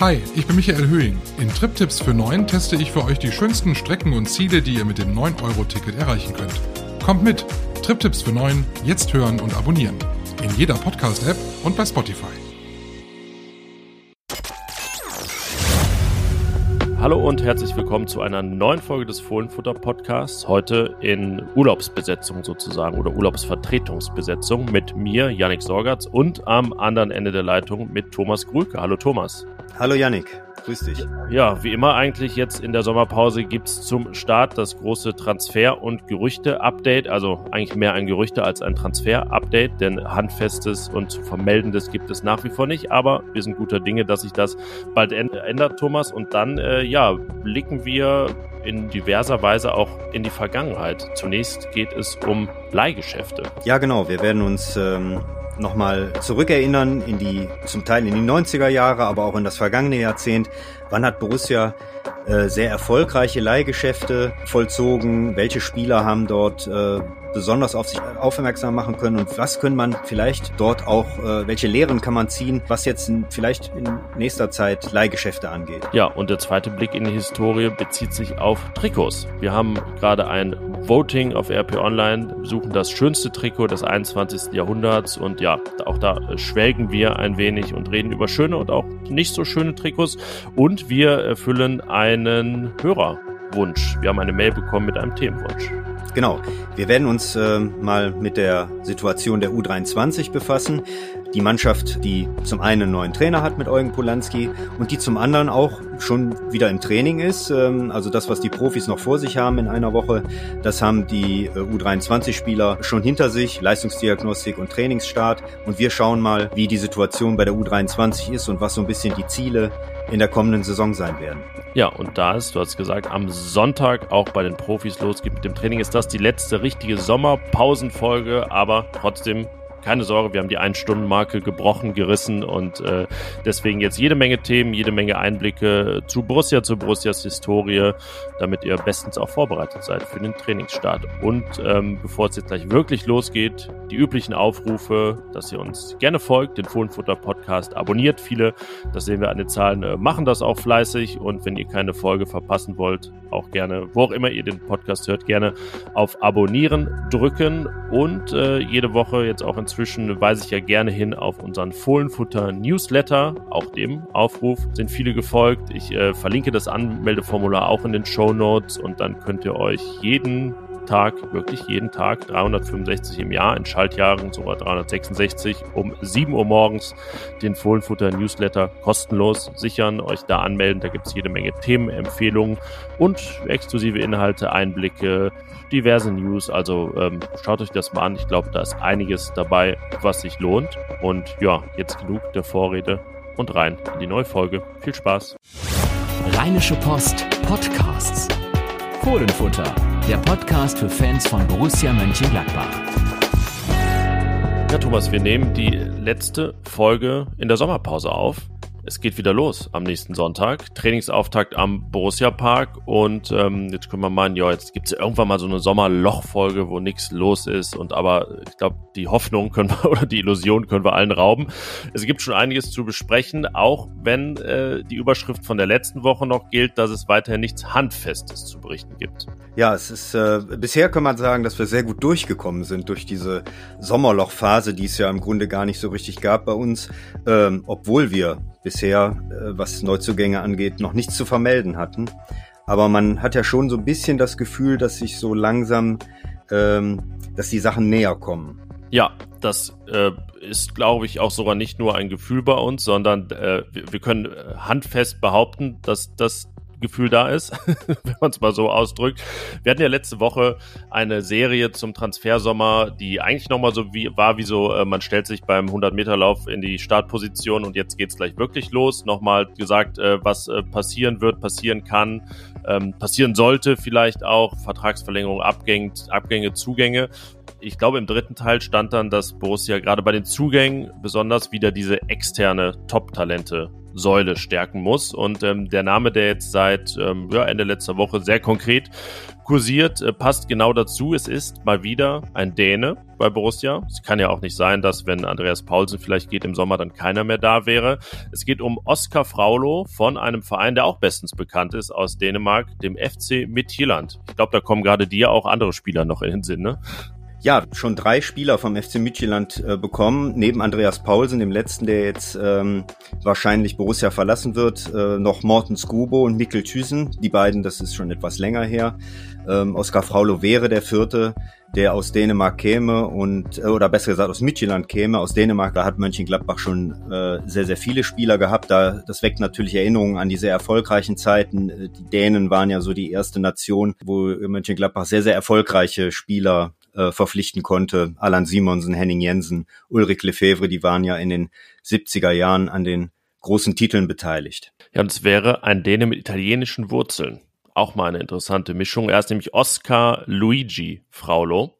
Hi, ich bin Michael Höhing. In Triptipps für 9 teste ich für euch die schönsten Strecken und Ziele, die ihr mit dem 9-Euro-Ticket erreichen könnt. Kommt mit! Triptipps für 9, jetzt hören und abonnieren. In jeder Podcast-App und bei Spotify. Hallo und herzlich willkommen zu einer neuen Folge des Fohlenfutter Podcasts. Heute in Urlaubsbesetzung sozusagen oder Urlaubsvertretungsbesetzung mit mir, Yannick Sorgatz und am anderen Ende der Leitung mit Thomas Grülke. Hallo Thomas. Hallo Yannick. Grüß dich. Ja, wie immer eigentlich jetzt in der Sommerpause gibt es zum Start das große Transfer- und Gerüchte-Update. Also eigentlich mehr ein Gerüchte als ein Transfer-Update, denn Handfestes und zu Vermeldendes gibt es nach wie vor nicht. Aber wir sind guter Dinge, dass sich das bald ändert, Thomas. Und dann, äh, ja, blicken wir in diverser Weise auch in die Vergangenheit. Zunächst geht es um Leihgeschäfte. Ja, genau. Wir werden uns ähm, nochmal zurückerinnern in die, zum Teil in die 90er Jahre, aber auch in das vergangene Jahrzehnt. Wann hat Borussia äh, sehr erfolgreiche Leihgeschäfte vollzogen? Welche Spieler haben dort äh, besonders auf sich aufmerksam machen können und was können man vielleicht dort auch, äh, welche Lehren kann man ziehen, was jetzt vielleicht in nächster Zeit Leihgeschäfte angeht. Ja, und der zweite Blick in die Historie bezieht sich auf Trikots. Wir haben gerade ein Voting auf RP Online, suchen das schönste Trikot des 21. Jahrhunderts und ja, auch da schwelgen wir ein wenig und reden über schöne und auch nicht so schöne Trikots und wir erfüllen einen Hörerwunsch. Wir haben eine Mail bekommen mit einem Themenwunsch. Genau. Wir werden uns äh, mal mit der Situation der U23 befassen. Die Mannschaft, die zum einen einen neuen Trainer hat mit Eugen Polanski und die zum anderen auch schon wieder im Training ist. Ähm, also das, was die Profis noch vor sich haben in einer Woche, das haben die äh, U23-Spieler schon hinter sich. Leistungsdiagnostik und Trainingsstart. Und wir schauen mal, wie die Situation bei der U23 ist und was so ein bisschen die Ziele in der kommenden Saison sein werden. Ja, und da ist, du hast gesagt, am Sonntag auch bei den Profis losgeht mit dem Training, ist das die letzte richtige Sommerpausenfolge, aber trotzdem keine Sorge, wir haben die Ein-Stunden-Marke gebrochen, gerissen und äh, deswegen jetzt jede Menge Themen, jede Menge Einblicke zu Borussia, zu Borussias Historie, damit ihr bestens auch vorbereitet seid für den Trainingsstart. Und ähm, bevor es jetzt gleich wirklich losgeht, die üblichen Aufrufe, dass ihr uns gerne folgt, den Fohlenfutter Podcast abonniert. Viele, das sehen wir an den Zahlen, äh, machen das auch fleißig und wenn ihr keine Folge verpassen wollt, auch gerne, wo auch immer ihr den Podcast hört, gerne auf Abonnieren drücken und äh, jede Woche jetzt auch in Inzwischen weise ich ja gerne hin auf unseren Fohlenfutter Newsletter. Auch dem Aufruf sind viele gefolgt. Ich äh, verlinke das Anmeldeformular auch in den Show Notes und dann könnt ihr euch jeden Tag, wirklich jeden Tag, 365 im Jahr, in Schaltjahren sogar 366, um 7 Uhr morgens den Fohlenfutter Newsletter kostenlos sichern, euch da anmelden. Da gibt es jede Menge Themenempfehlungen und exklusive Inhalte, Einblicke, diverse News. Also ähm, schaut euch das mal an. Ich glaube, da ist einiges dabei, was sich lohnt. Und ja, jetzt genug der Vorrede und rein in die neue Folge. Viel Spaß. Rheinische Post Podcasts. Fohlenfutter, der Podcast für Fans von Borussia Mönchengladbach. Ja, Thomas, wir nehmen die letzte Folge in der Sommerpause auf es geht wieder los am nächsten Sonntag. Trainingsauftakt am Borussia Park. Und ähm, jetzt können wir meinen, ja, jetzt gibt es irgendwann mal so eine Sommerlochfolge, wo nichts los ist. Und aber ich glaube, die Hoffnung können wir oder die Illusion können wir allen rauben. Es gibt schon einiges zu besprechen, auch wenn äh, die Überschrift von der letzten Woche noch gilt, dass es weiterhin nichts Handfestes zu berichten gibt. Ja, es ist äh, bisher kann man sagen, dass wir sehr gut durchgekommen sind durch diese Sommerlochphase, die es ja im Grunde gar nicht so richtig gab bei uns, ähm, obwohl wir bisher, äh, was Neuzugänge angeht, noch nichts zu vermelden hatten. Aber man hat ja schon so ein bisschen das Gefühl, dass sich so langsam, ähm, dass die Sachen näher kommen. Ja, das äh, ist, glaube ich, auch sogar nicht nur ein Gefühl bei uns, sondern äh, wir, wir können äh, handfest behaupten, dass das Gefühl da ist, wenn man es mal so ausdrückt. Wir hatten ja letzte Woche eine Serie zum Transfersommer, die eigentlich nochmal so wie war wie so, äh, man stellt sich beim 100-Meter-Lauf in die Startposition und jetzt geht's gleich wirklich los. Nochmal gesagt, äh, was äh, passieren wird, passieren kann, ähm, passieren sollte vielleicht auch, Vertragsverlängerung, Abgänge, Abgänge, Zugänge. Ich glaube, im dritten Teil stand dann, dass Borussia gerade bei den Zugängen besonders wieder diese externe Top-Talente Säule stärken muss. Und ähm, der Name, der jetzt seit ähm, ja, Ende letzter Woche sehr konkret kursiert, äh, passt genau dazu. Es ist mal wieder ein Däne bei Borussia. Es kann ja auch nicht sein, dass wenn Andreas Paulsen vielleicht geht im Sommer, dann keiner mehr da wäre. Es geht um Oskar Fraulo von einem Verein, der auch bestens bekannt ist aus Dänemark, dem FC Midtjylland. Ich glaube, da kommen gerade dir auch andere Spieler noch in den Sinn, ne? Ja, schon drei Spieler vom FC Midtjylland äh, bekommen, neben Andreas Paulsen, dem letzten, der jetzt ähm, wahrscheinlich Borussia verlassen wird, äh, noch Morten Skubo und Mikkel Thüsen. Die beiden, das ist schon etwas länger her. Ähm, Oskar Fraulo wäre der vierte, der aus Dänemark käme und, äh, oder besser gesagt aus Midtjylland käme. Aus Dänemark, da hat Mönchengladbach schon äh, sehr, sehr viele Spieler gehabt. Da, das weckt natürlich Erinnerungen an die sehr erfolgreichen Zeiten. Äh, die Dänen waren ja so die erste Nation, wo Mönchengladbach sehr, sehr erfolgreiche Spieler äh, verpflichten konnte. Alan Simonsen, Henning Jensen, Ulrich Lefebvre, die waren ja in den 70er Jahren an den großen Titeln beteiligt. Ja, und es wäre ein Däne mit italienischen Wurzeln. Auch mal eine interessante Mischung. Er ist nämlich Oscar Luigi Fraulo.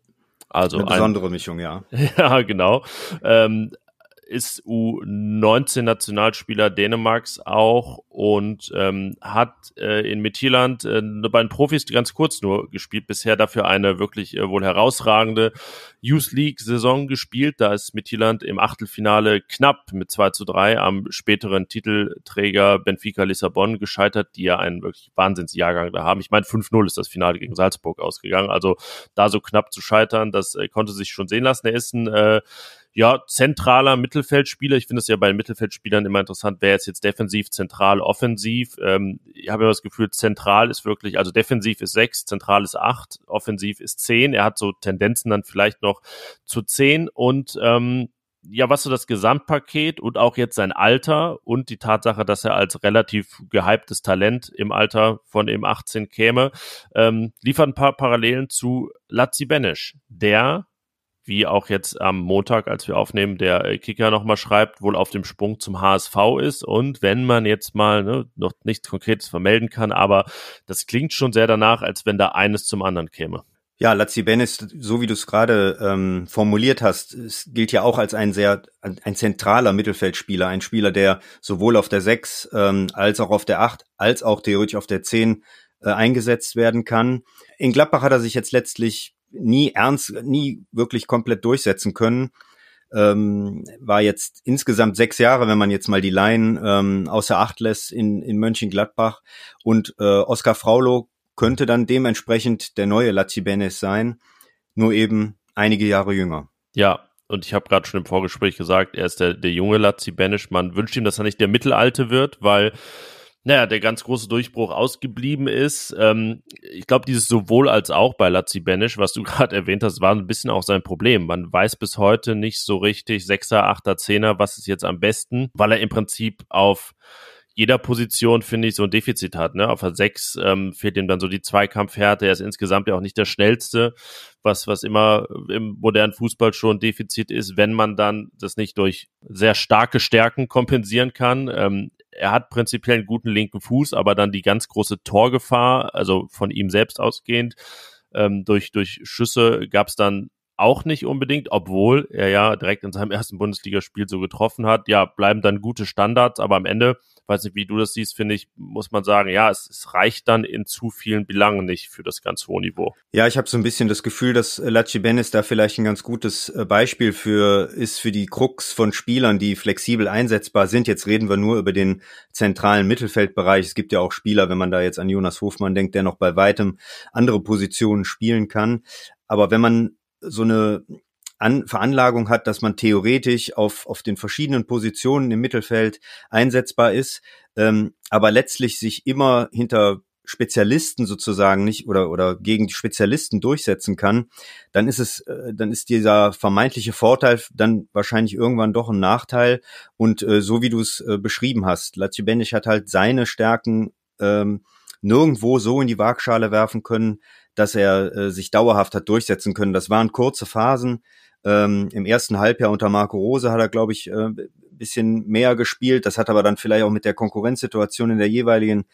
Also eine besondere ein, Mischung, ja. ja, genau. Ähm, ist U19-Nationalspieler Dänemarks auch und ähm, hat äh, in Mittelland äh, bei den Profis ganz kurz nur gespielt, bisher dafür eine wirklich äh, wohl herausragende Youth League-Saison gespielt. Da ist Mittelland im Achtelfinale knapp mit 2 zu 3 am späteren Titelträger Benfica Lissabon gescheitert, die ja einen wirklich Wahnsinnsjahrgang da haben. Ich meine, 5-0 ist das Finale gegen Salzburg ausgegangen. Also da so knapp zu scheitern, das äh, konnte sich schon sehen lassen. Er ist ein äh, ja, zentraler Mittelfeldspieler. Ich finde es ja bei Mittelfeldspielern immer interessant, wer ist jetzt defensiv, zentral, offensiv. Ähm, ich habe immer das Gefühl, zentral ist wirklich, also defensiv ist sechs, zentral ist acht, offensiv ist zehn. Er hat so Tendenzen dann vielleicht noch zu zehn und ähm, ja, was so das Gesamtpaket und auch jetzt sein Alter und die Tatsache, dass er als relativ gehyptes Talent im Alter von eben 18 käme, ähm, liefert ein paar Parallelen zu Lazzi Benesch, der wie auch jetzt am Montag, als wir aufnehmen, der äh, Kicker nochmal schreibt, wohl auf dem Sprung zum HSV ist. Und wenn man jetzt mal ne, noch nichts Konkretes vermelden kann, aber das klingt schon sehr danach, als wenn da eines zum anderen käme. Ja, Lazzi Benes, so wie du es gerade ähm, formuliert hast, es gilt ja auch als ein sehr ein zentraler Mittelfeldspieler, ein Spieler, der sowohl auf der 6 ähm, als auch auf der 8, als auch theoretisch auf der 10 äh, eingesetzt werden kann. In Gladbach hat er sich jetzt letztlich nie ernst, nie wirklich komplett durchsetzen können. Ähm, war jetzt insgesamt sechs Jahre, wenn man jetzt mal die Laien ähm, außer Acht lässt in, in Mönchengladbach. Und äh, Oskar Fraulo könnte dann dementsprechend der neue Lacibenes sein, nur eben einige Jahre jünger. Ja, und ich habe gerade schon im Vorgespräch gesagt, er ist der, der junge Lazzi Benisch. Man wünscht ihm, dass er nicht der Mittelalte wird, weil naja, der ganz große Durchbruch ausgeblieben ist. Ähm, ich glaube, dieses sowohl als auch bei Lazzi Benisch, was du gerade erwähnt hast, war ein bisschen auch sein Problem. Man weiß bis heute nicht so richtig, Sechser, Achter, Zehner, was ist jetzt am besten, weil er im Prinzip auf jeder Position, finde ich, so ein Defizit hat. Ne? Auf der 6 ähm, fehlt ihm dann so die Zweikampfhärte. Er ist insgesamt ja auch nicht der schnellste, was, was immer im modernen Fußball schon ein Defizit ist, wenn man dann das nicht durch sehr starke Stärken kompensieren kann. Ähm, er hat prinzipiell einen guten linken Fuß, aber dann die ganz große Torgefahr, also von ihm selbst ausgehend, ähm, durch, durch Schüsse gab es dann auch nicht unbedingt, obwohl er ja direkt in seinem ersten Bundesligaspiel so getroffen hat. Ja, bleiben dann gute Standards, aber am Ende, weiß nicht, wie du das siehst, finde ich, muss man sagen, ja, es, es reicht dann in zu vielen Belangen nicht für das ganz hohe Niveau. Ja, ich habe so ein bisschen das Gefühl, dass Lachi Benes da vielleicht ein ganz gutes äh, Beispiel für ist für die Krux von Spielern, die flexibel einsetzbar sind. Jetzt reden wir nur über den zentralen Mittelfeldbereich. Es gibt ja auch Spieler, wenn man da jetzt an Jonas Hofmann denkt, der noch bei weitem andere Positionen spielen kann. Aber wenn man so eine an Veranlagung hat, dass man theoretisch auf, auf den verschiedenen Positionen im Mittelfeld einsetzbar ist, ähm, aber letztlich sich immer hinter Spezialisten sozusagen nicht oder oder gegen die Spezialisten durchsetzen kann, dann ist es äh, dann ist dieser vermeintliche Vorteil dann wahrscheinlich irgendwann doch ein Nachteil. Und äh, so wie du es äh, beschrieben hast, Lazio Bendic hat halt seine Stärken ähm, nirgendwo so in die Waagschale werfen können, dass er äh, sich dauerhaft hat durchsetzen können. Das waren kurze Phasen. Ähm, Im ersten Halbjahr unter Marco Rose hat er, glaube ich, äh, bisschen mehr gespielt. Das hat aber dann vielleicht auch mit der Konkurrenzsituation in der jeweiligen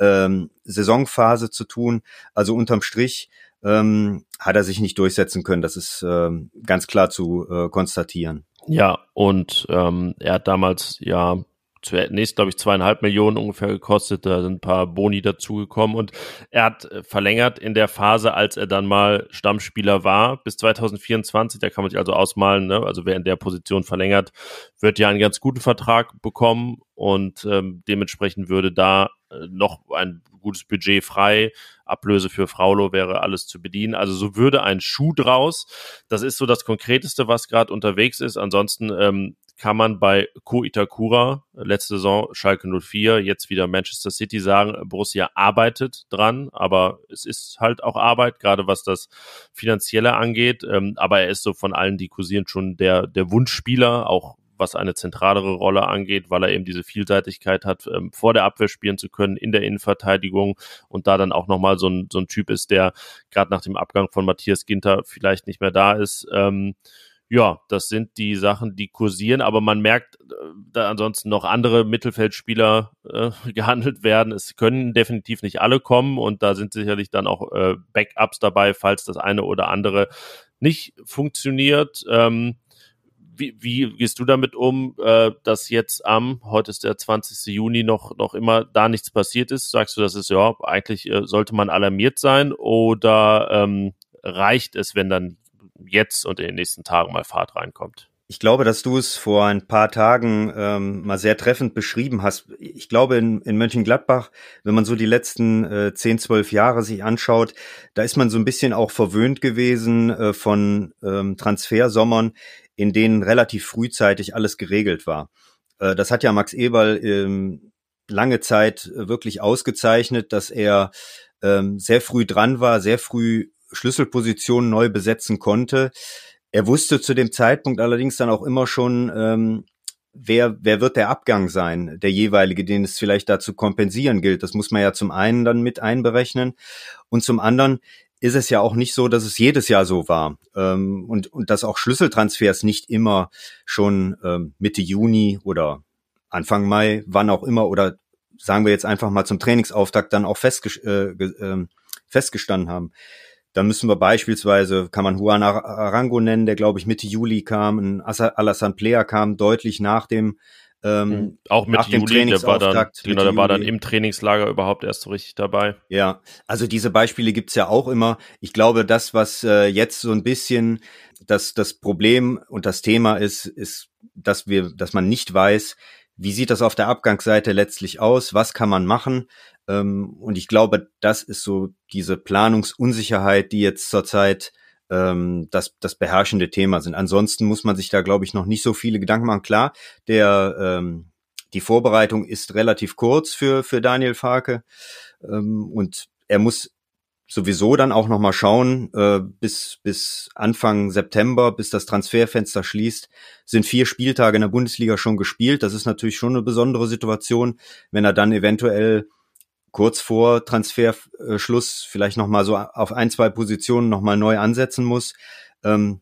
ähm, Saisonphase zu tun. Also unterm Strich ähm, hat er sich nicht durchsetzen können. Das ist ähm, ganz klar zu äh, konstatieren. Ja, und ähm, er hat damals ja zunächst, glaube ich, zweieinhalb Millionen ungefähr gekostet. Da sind ein paar Boni dazugekommen und er hat äh, verlängert in der Phase, als er dann mal Stammspieler war, bis 2024. Da kann man sich also ausmalen, ne? also wer in der Position verlängert, wird ja einen ganz guten Vertrag bekommen und ähm, dementsprechend würde da äh, noch ein gutes Budget frei. Ablöse für Fraulo wäre alles zu bedienen. Also so würde ein Schuh draus. Das ist so das Konkreteste, was gerade unterwegs ist. Ansonsten ähm, kann man bei Ko Itakura, letzte Saison Schalke 04, jetzt wieder Manchester City sagen, Borussia arbeitet dran, aber es ist halt auch Arbeit, gerade was das Finanzielle angeht. Ähm, aber er ist so von allen, die kursieren, schon der, der Wunschspieler, auch was eine zentralere Rolle angeht, weil er eben diese Vielseitigkeit hat, ähm, vor der Abwehr spielen zu können, in der Innenverteidigung und da dann auch nochmal so ein, so ein Typ ist, der gerade nach dem Abgang von Matthias Ginter vielleicht nicht mehr da ist. Ähm, ja, das sind die Sachen, die kursieren, aber man merkt, äh, da ansonsten noch andere Mittelfeldspieler äh, gehandelt werden. Es können definitiv nicht alle kommen und da sind sicherlich dann auch äh, Backups dabei, falls das eine oder andere nicht funktioniert. Ähm, wie, wie gehst du damit um, äh, dass jetzt am, heute ist der 20. Juni, noch, noch immer da nichts passiert ist? Sagst du, das ist ja, eigentlich äh, sollte man alarmiert sein oder ähm, reicht es, wenn dann jetzt und in den nächsten Tagen mal Fahrt reinkommt. Ich glaube, dass du es vor ein paar Tagen ähm, mal sehr treffend beschrieben hast. Ich glaube, in, in Mönchengladbach, wenn man so die letzten äh, 10, 12 Jahre sich anschaut, da ist man so ein bisschen auch verwöhnt gewesen äh, von ähm, Transfersommern, in denen relativ frühzeitig alles geregelt war. Äh, das hat ja Max Eberl ähm, lange Zeit wirklich ausgezeichnet, dass er ähm, sehr früh dran war, sehr früh Schlüsselpositionen neu besetzen konnte. Er wusste zu dem Zeitpunkt allerdings dann auch immer schon, ähm, wer, wer wird der Abgang sein, der jeweilige, den es vielleicht dazu kompensieren gilt. Das muss man ja zum einen dann mit einberechnen. Und zum anderen ist es ja auch nicht so, dass es jedes Jahr so war. Ähm, und, und dass auch Schlüsseltransfers nicht immer schon ähm, Mitte Juni oder Anfang Mai, wann auch immer, oder sagen wir jetzt einfach mal zum Trainingsauftakt dann auch festge äh, äh, festgestanden haben. Da müssen wir beispielsweise, kann man Juan Arango nennen, der glaube ich Mitte Juli kam, ein Alassane Player kam deutlich nach dem ähm, mhm. auch Mitte Juli, der war dann, genau, der war dann im Trainingslager überhaupt erst so richtig dabei. Ja, also diese Beispiele gibt's ja auch immer. Ich glaube, das, was äh, jetzt so ein bisschen das, das Problem und das Thema ist, ist, dass wir, dass man nicht weiß, wie sieht das auf der Abgangsseite letztlich aus? Was kann man machen? Ähm, und ich glaube, das ist so diese Planungsunsicherheit, die jetzt zurzeit ähm, das, das beherrschende Thema sind. Ansonsten muss man sich da, glaube ich, noch nicht so viele Gedanken machen. Klar, der, ähm, die Vorbereitung ist relativ kurz für, für Daniel Farke ähm, und er muss sowieso dann auch noch mal schauen, äh, bis, bis Anfang September, bis das Transferfenster schließt, sind vier Spieltage in der Bundesliga schon gespielt. Das ist natürlich schon eine besondere Situation, wenn er dann eventuell kurz vor Transferschluss vielleicht noch mal so auf ein, zwei Positionen noch mal neu ansetzen muss. Ähm,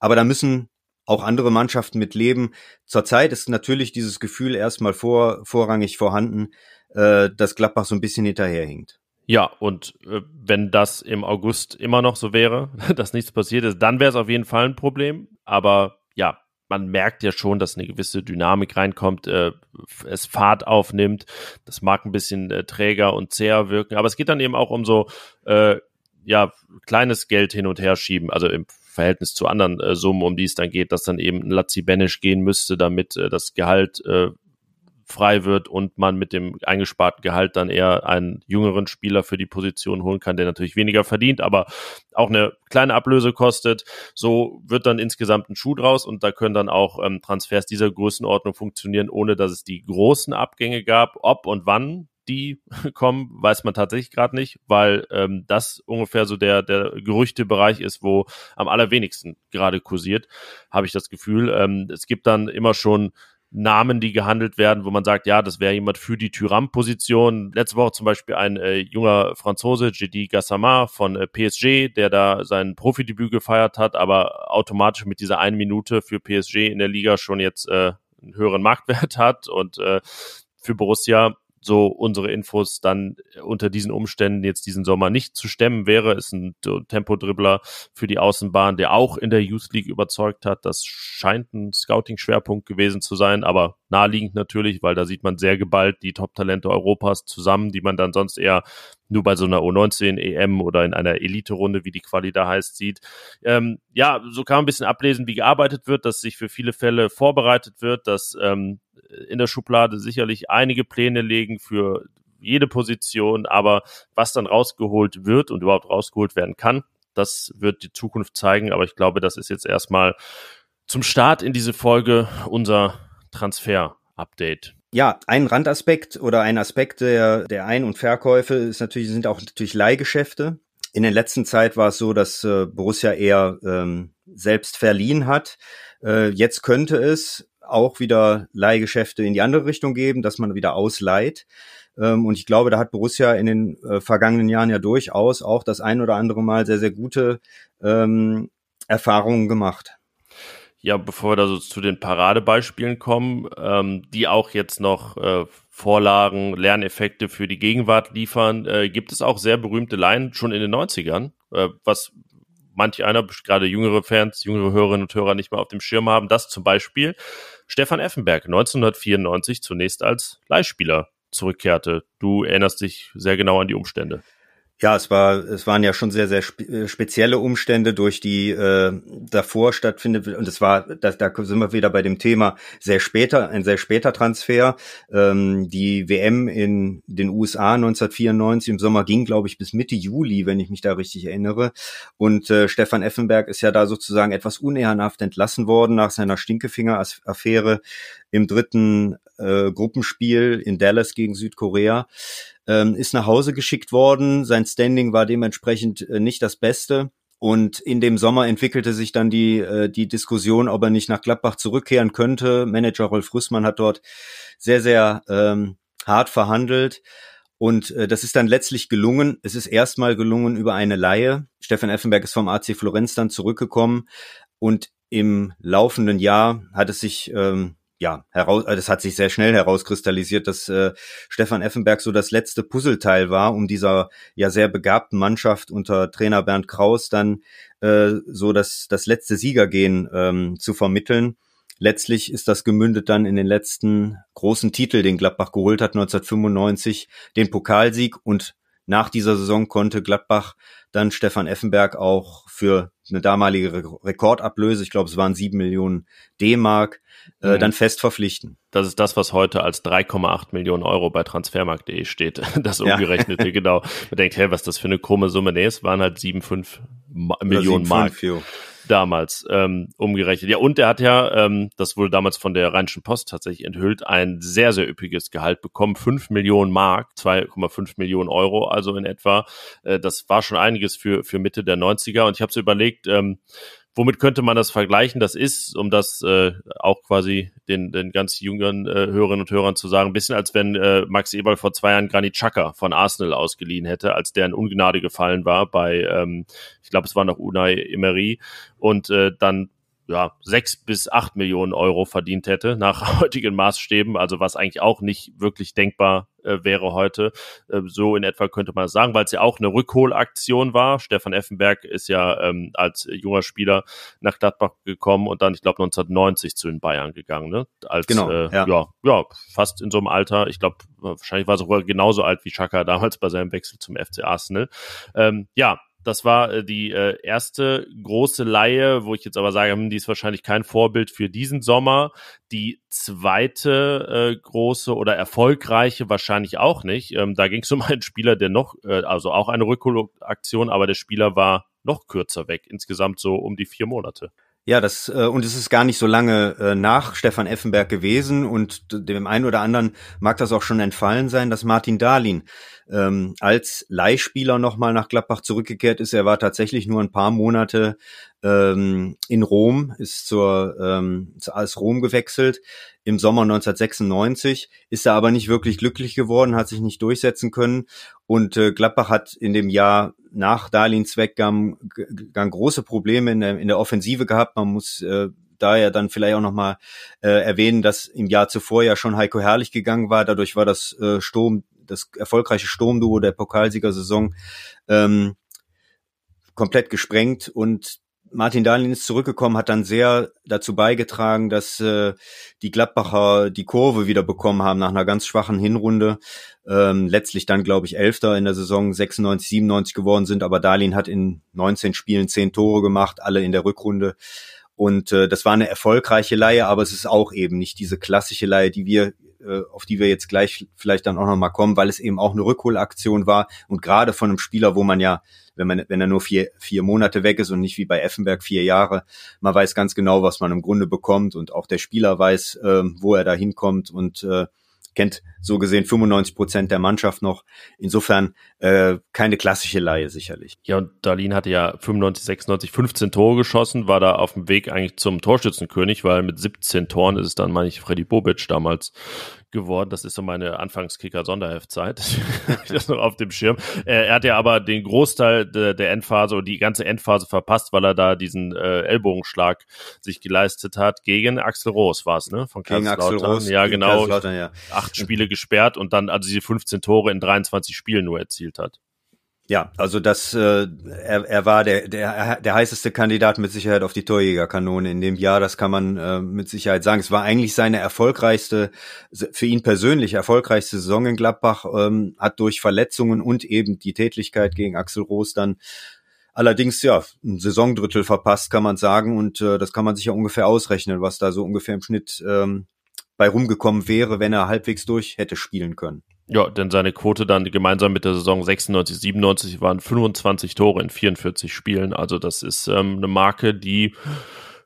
aber da müssen auch andere Mannschaften mit leben. Zurzeit ist natürlich dieses Gefühl erstmal vor, vorrangig vorhanden, äh, dass Gladbach so ein bisschen hinterherhinkt. Ja, und äh, wenn das im August immer noch so wäre, dass nichts passiert ist, dann wäre es auf jeden Fall ein Problem. Aber ja, man merkt ja schon, dass eine gewisse Dynamik reinkommt, äh, es Fahrt aufnimmt. Das mag ein bisschen äh, träger und zäher wirken, aber es geht dann eben auch um so äh, ja kleines Geld hin und her schieben, also im Verhältnis zu anderen äh, Summen, um die es dann geht, dass dann eben ein Lazzi Benisch gehen müsste, damit äh, das Gehalt äh, frei wird und man mit dem eingesparten Gehalt dann eher einen jüngeren Spieler für die Position holen kann, der natürlich weniger verdient, aber auch eine kleine Ablöse kostet. So wird dann insgesamt ein Schuh draus und da können dann auch ähm, Transfers dieser Größenordnung funktionieren, ohne dass es die großen Abgänge gab. Ob und wann die kommen, weiß man tatsächlich gerade nicht, weil ähm, das ungefähr so der, der Gerüchtebereich ist, wo am allerwenigsten gerade kursiert, habe ich das Gefühl. Ähm, es gibt dann immer schon Namen, die gehandelt werden, wo man sagt, ja, das wäre jemand für die Tyram-Position. Letzte Woche zum Beispiel ein äh, junger Franzose, Jedi Gassama von äh, PSG, der da sein Profidebüt gefeiert hat, aber automatisch mit dieser einen Minute für PSG in der Liga schon jetzt äh, einen höheren Marktwert hat und äh, für Borussia so unsere Infos dann unter diesen Umständen jetzt diesen Sommer nicht zu stemmen wäre. Ist ein Tempodribbler für die Außenbahn, der auch in der Youth League überzeugt hat. Das scheint ein Scouting-Schwerpunkt gewesen zu sein, aber naheliegend natürlich, weil da sieht man sehr geballt die Top-Talente Europas zusammen, die man dann sonst eher nur bei so einer U19 EM oder in einer Elite-Runde, wie die Quali da heißt, sieht. Ähm, ja, so kann man ein bisschen ablesen, wie gearbeitet wird, dass sich für viele Fälle vorbereitet wird, dass ähm, in der Schublade sicherlich einige Pläne legen für jede Position, aber was dann rausgeholt wird und überhaupt rausgeholt werden kann, das wird die Zukunft zeigen. Aber ich glaube, das ist jetzt erstmal zum Start in diese Folge unser Transfer-Update. Ja, ein Randaspekt oder ein Aspekt der, der Ein- und Verkäufe ist natürlich, sind auch natürlich Leihgeschäfte. In der letzten Zeit war es so, dass äh, Borussia eher ähm, selbst verliehen hat. Äh, jetzt könnte es auch wieder Leihgeschäfte in die andere Richtung geben, dass man wieder ausleiht. Ähm, und ich glaube, da hat Borussia in den äh, vergangenen Jahren ja durchaus auch das ein oder andere Mal sehr, sehr gute ähm, Erfahrungen gemacht. Ja, bevor wir da so zu den Paradebeispielen kommen, ähm, die auch jetzt noch äh, Vorlagen, Lerneffekte für die Gegenwart liefern, äh, gibt es auch sehr berühmte Laien schon in den 90ern, äh, was manch einer, gerade jüngere Fans, jüngere Hörerinnen und Hörer nicht mehr auf dem Schirm haben, dass zum Beispiel Stefan Effenberg 1994 zunächst als Leihspieler zurückkehrte. Du erinnerst dich sehr genau an die Umstände. Ja, es war, es waren ja schon sehr, sehr äh, spezielle Umstände durch die äh, davor stattfindet und es war, da, da sind wir wieder bei dem Thema sehr später, ein sehr später Transfer. Ähm, die WM in den USA 1994 im Sommer ging, glaube ich, bis Mitte Juli, wenn ich mich da richtig erinnere. Und äh, Stefan Effenberg ist ja da sozusagen etwas unehrenhaft entlassen worden nach seiner Stinkefinger-Affäre im dritten äh, Gruppenspiel in Dallas gegen Südkorea ähm, ist nach Hause geschickt worden. Sein Standing war dementsprechend äh, nicht das Beste. Und in dem Sommer entwickelte sich dann die, äh, die Diskussion, ob er nicht nach Gladbach zurückkehren könnte. Manager Rolf Rüssmann hat dort sehr, sehr ähm, hart verhandelt. Und äh, das ist dann letztlich gelungen. Es ist erstmal gelungen über eine Laie. Stefan Effenberg ist vom AC Florenz dann zurückgekommen. Und im laufenden Jahr hat es sich ähm, ja, heraus, das hat sich sehr schnell herauskristallisiert, dass äh, Stefan Effenberg so das letzte Puzzleteil war, um dieser ja sehr begabten Mannschaft unter Trainer Bernd Kraus dann äh, so das, das letzte Siegergehen ähm, zu vermitteln. Letztlich ist das gemündet dann in den letzten großen Titel, den Gladbach geholt hat, 1995, den Pokalsieg und nach dieser Saison konnte Gladbach dann Stefan Effenberg auch für eine damalige Rekordablöse, ich glaube es waren sieben Millionen D-Mark, äh, mhm. dann fest verpflichten. Das ist das, was heute als 3,8 Millionen Euro bei transfermarkt.de steht. Das umgerechnete, ja. genau. Man denkt, hey, was das für eine krumme Summe? Nee, es waren halt 7,5 Millionen 7, Mark. 5, damals ähm, umgerechnet. Ja, und er hat ja, ähm, das wurde damals von der Rheinischen Post tatsächlich enthüllt, ein sehr, sehr üppiges Gehalt bekommen. 5 Millionen Mark, 2,5 Millionen Euro, also in etwa. Äh, das war schon einiges für, für Mitte der 90er. Und ich habe so überlegt, ähm, womit könnte man das vergleichen? Das ist, um das äh, auch quasi den, den ganz jüngeren äh, Hörerinnen und Hörern zu sagen, ein bisschen als wenn äh, Max Eberl vor zwei Jahren Granit Xhaka von Arsenal ausgeliehen hätte, als der in Ungnade gefallen war bei, ähm, ich glaube, es war noch Unai Emery und äh, dann ja, sechs bis acht Millionen Euro verdient hätte nach heutigen Maßstäben, also was eigentlich auch nicht wirklich denkbar äh, wäre heute. Äh, so in etwa könnte man sagen, weil es ja auch eine Rückholaktion war. Stefan Effenberg ist ja ähm, als junger Spieler nach Gladbach gekommen und dann, ich glaube, 1990 zu den Bayern gegangen. Ne? Als, genau, äh, ja. ja. ja, fast in so einem Alter. Ich glaube, wahrscheinlich war er sogar genauso alt wie Chaka damals bei seinem Wechsel zum FC Arsenal. Ähm, ja, das war äh, die äh, erste große Laie, wo ich jetzt aber sage, hm, die ist wahrscheinlich kein Vorbild für diesen Sommer. Die zweite äh, große oder erfolgreiche wahrscheinlich auch nicht. Ähm, da ging es um einen Spieler, der noch, äh, also auch eine Rückholaktion, aber der Spieler war noch kürzer weg, insgesamt so um die vier Monate. Ja, das äh, und es ist gar nicht so lange äh, nach Stefan Effenberg gewesen und dem einen oder anderen mag das auch schon entfallen sein, dass Martin Dahlin ähm, als Leihspieler nochmal nach Gladbach zurückgekehrt ist. Er war tatsächlich nur ein paar Monate ähm, in Rom, ist zur ähm, zu AS Rom gewechselt im Sommer 1996, ist er aber nicht wirklich glücklich geworden, hat sich nicht durchsetzen können und äh, Gladbach hat in dem Jahr nach Darlins Weggang große Probleme in der, in der Offensive gehabt. Man muss äh, da ja dann vielleicht auch nochmal äh, erwähnen, dass im Jahr zuvor ja schon Heiko Herrlich gegangen war. Dadurch war das äh, Sturm, das erfolgreiche Sturmduo der Pokalsiegersaison ähm, komplett gesprengt und Martin Dahlin ist zurückgekommen, hat dann sehr dazu beigetragen, dass äh, die Gladbacher die Kurve wieder bekommen haben nach einer ganz schwachen Hinrunde. Ähm, letztlich dann, glaube ich, Elfter in der Saison 96, 97 geworden sind, aber Dahlin hat in 19 Spielen 10 Tore gemacht, alle in der Rückrunde. Und äh, das war eine erfolgreiche Leihe, aber es ist auch eben nicht diese klassische Leihe, die wir äh, auf die wir jetzt gleich vielleicht dann auch noch mal kommen, weil es eben auch eine Rückholaktion war. Und gerade von einem Spieler, wo man ja, wenn man wenn er nur vier vier Monate weg ist und nicht wie bei Effenberg vier Jahre, man weiß ganz genau, was man im Grunde bekommt und auch der Spieler weiß, äh, wo er da hinkommt. Und äh, kennt so gesehen 95 Prozent der Mannschaft noch. Insofern äh, keine klassische Laie sicherlich. Ja, und Darlin hatte ja 95, 96, 15 Tore geschossen, war da auf dem Weg eigentlich zum Torschützenkönig, weil mit 17 Toren ist es dann, meine ich, Freddy Bobic damals geworden. Das ist so meine Anfangskicker-Sonderheftzeit. das noch auf dem Schirm. Äh, er hat ja aber den Großteil de, der Endphase und die ganze Endphase verpasst, weil er da diesen äh, Ellbogenschlag sich geleistet hat. Gegen Axel Roos war es, ne? Von gegen Axel Roos. Ja, genau. Ja. Acht Spiele gesperrt und dann also diese 15 Tore in 23 Spielen nur erzielt hat. Ja, also das, äh, er, er war der, der, der heißeste Kandidat mit Sicherheit auf die Torjägerkanone in dem Jahr, das kann man äh, mit Sicherheit sagen. Es war eigentlich seine erfolgreichste, für ihn persönlich erfolgreichste Saison in Gladbach, ähm, hat durch Verletzungen und eben die Tätigkeit gegen Axel Roos dann allerdings ja ein Saisondrittel verpasst, kann man sagen. Und äh, das kann man sich ja ungefähr ausrechnen, was da so ungefähr im Schnitt ähm, bei rumgekommen wäre, wenn er halbwegs durch hätte spielen können. Ja, denn seine Quote dann gemeinsam mit der Saison 96, 97 waren 25 Tore in 44 Spielen. Also das ist ähm, eine Marke, die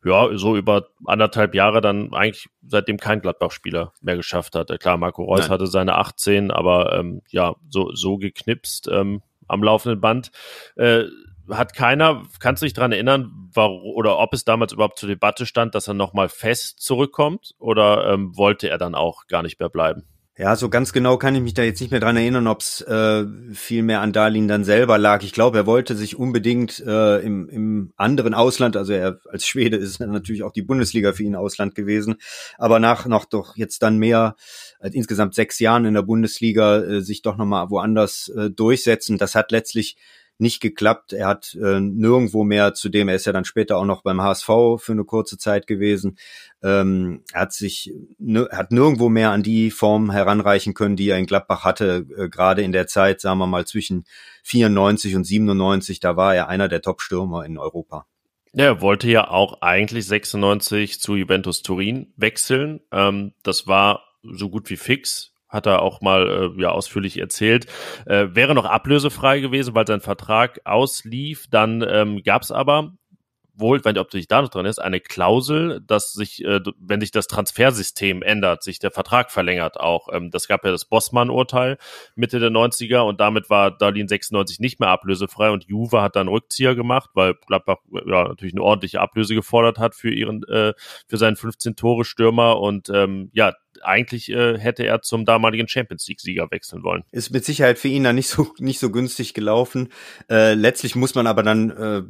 ja so über anderthalb Jahre dann eigentlich seitdem kein Gladbach-Spieler mehr geschafft hat. Klar, Marco Reus Nein. hatte seine 18, aber ähm, ja, so, so geknipst ähm, am laufenden Band. Äh, hat keiner, kannst du dich dran erinnern, warum, oder ob es damals überhaupt zur Debatte stand, dass er nochmal fest zurückkommt oder ähm, wollte er dann auch gar nicht mehr bleiben? Ja, so ganz genau kann ich mich da jetzt nicht mehr dran erinnern, ob es äh, viel mehr an Darlehen dann selber lag. Ich glaube, er wollte sich unbedingt äh, im, im anderen Ausland, also er als Schwede ist natürlich auch die Bundesliga für ihn Ausland gewesen, aber nach noch doch jetzt dann mehr als insgesamt sechs Jahren in der Bundesliga äh, sich doch nochmal woanders äh, durchsetzen. Das hat letztlich nicht geklappt. Er hat äh, nirgendwo mehr, zudem er ist ja dann später auch noch beim HSV für eine kurze Zeit gewesen. Ähm, er hat sich hat nirgendwo mehr an die Form heranreichen können, die er in Gladbach hatte, äh, gerade in der Zeit, sagen wir mal, zwischen 94 und 97, da war er einer der Top-Stürmer in Europa. Ja, er wollte ja auch eigentlich 96 zu Juventus Turin wechseln. Ähm, das war so gut wie fix hat er auch mal äh, ja ausführlich erzählt. Äh, wäre noch ablösefrei gewesen, weil sein Vertrag auslief. Dann ähm, gab es aber wohl, wenn ob du dich da noch dran ist, eine Klausel, dass sich, äh, wenn sich das Transfersystem ändert, sich der Vertrag verlängert auch. Ähm, das gab ja das Bossmann-Urteil Mitte der 90er und damit war Darlene 96 nicht mehr ablösefrei und Juve hat dann Rückzieher gemacht, weil Gladbach ja natürlich eine ordentliche Ablöse gefordert hat für ihren, äh, für seinen 15-Tore-Stürmer und ähm, ja, eigentlich äh, hätte er zum damaligen Champions League-Sieger wechseln wollen. Ist mit Sicherheit für ihn dann nicht so nicht so günstig gelaufen. Äh, letztlich muss man aber dann äh,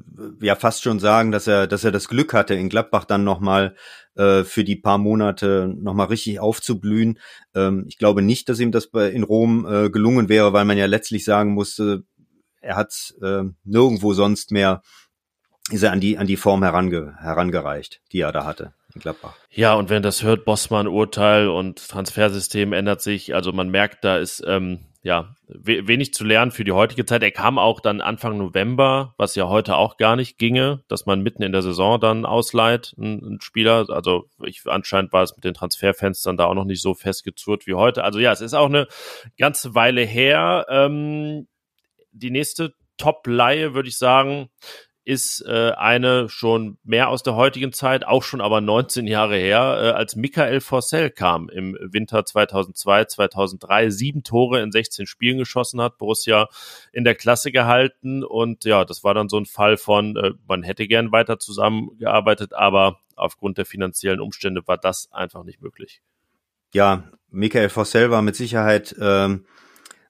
ja fast schon sagen, dass er dass er das Glück hatte, in Gladbach dann nochmal äh, für die paar Monate nochmal richtig aufzublühen. Ähm, ich glaube nicht, dass ihm das bei, in Rom äh, gelungen wäre, weil man ja letztlich sagen musste, er hat äh, nirgendwo sonst mehr ist er an die an die Form herange, herangereicht, die er da hatte Gladbach. Ja, und wenn das hört, Bossmann-Urteil und Transfersystem ändert sich, also man merkt, da ist ähm, ja wenig zu lernen für die heutige Zeit. Er kam auch dann Anfang November, was ja heute auch gar nicht ginge, dass man mitten in der Saison dann ausleiht, einen Spieler. Also ich, anscheinend war es mit den Transferfenstern da auch noch nicht so festgezurrt wie heute. Also ja, es ist auch eine ganze Weile her. Ähm, die nächste Top-Leihe, würde ich sagen, ist äh, eine schon mehr aus der heutigen Zeit, auch schon aber 19 Jahre her, äh, als Michael Forssell kam im Winter 2002, 2003, sieben Tore in 16 Spielen geschossen hat, Borussia in der Klasse gehalten und ja, das war dann so ein Fall von, äh, man hätte gern weiter zusammengearbeitet, aber aufgrund der finanziellen Umstände war das einfach nicht möglich. Ja, Michael Forssell war mit Sicherheit ähm,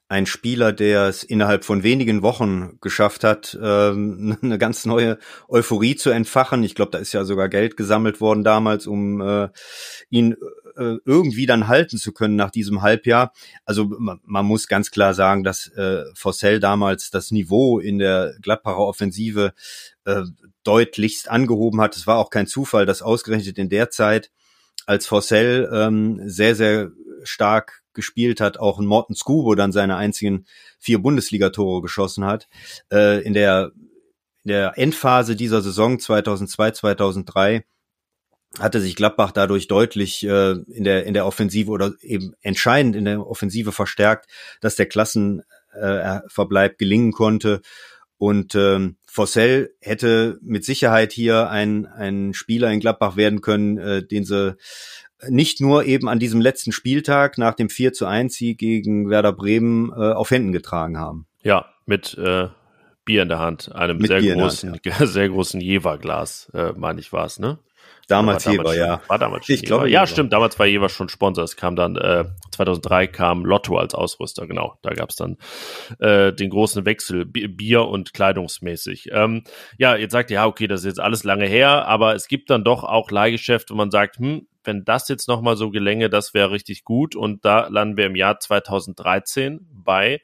ein Spieler, der es innerhalb von wenigen Wochen geschafft hat, ähm, eine ganz neue Euphorie zu entfachen. Ich glaube, da ist ja sogar Geld gesammelt worden damals, um äh, ihn äh, irgendwie dann halten zu können nach diesem Halbjahr. Also man, man muss ganz klar sagen, dass äh, Fossell damals das Niveau in der Gladbacher Offensive äh, deutlichst angehoben hat. Es war auch kein Zufall, dass ausgerechnet in der Zeit, als Fossell ähm, sehr, sehr stark gespielt hat, auch ein Morten Scubo dann seine einzigen vier Bundesligatore geschossen hat. Äh, in der in der Endphase dieser Saison 2002, 2003 hatte sich Gladbach dadurch deutlich äh, in der in der Offensive oder eben entscheidend in der Offensive verstärkt, dass der Klassenverbleib äh, gelingen konnte. Und ähm, Fossell hätte mit Sicherheit hier ein, ein Spieler in Gladbach werden können, äh, den sie nicht nur eben an diesem letzten Spieltag nach dem 4 zu 1 Sieg gegen Werder Bremen äh, auf Händen getragen haben. Ja, mit äh, Bier in der Hand, einem mit sehr Bier großen, Hand, ja. sehr großen Jever-Glas, äh, meine ich war es, ne? Damals war Jever, ja. War damals ich glaube, ja, stimmt. Damals war Jever schon Sponsor. Es kam dann äh, 2003 kam Lotto als Ausrüster. Genau, da gab es dann äh, den großen Wechsel Bier und kleidungsmäßig. Ähm, ja, jetzt sagt ihr, ja, okay, das ist jetzt alles lange her, aber es gibt dann doch auch Leihgeschäfte, wo man sagt, hm, wenn das jetzt noch mal so gelänge, das wäre richtig gut. Und da landen wir im Jahr 2013 bei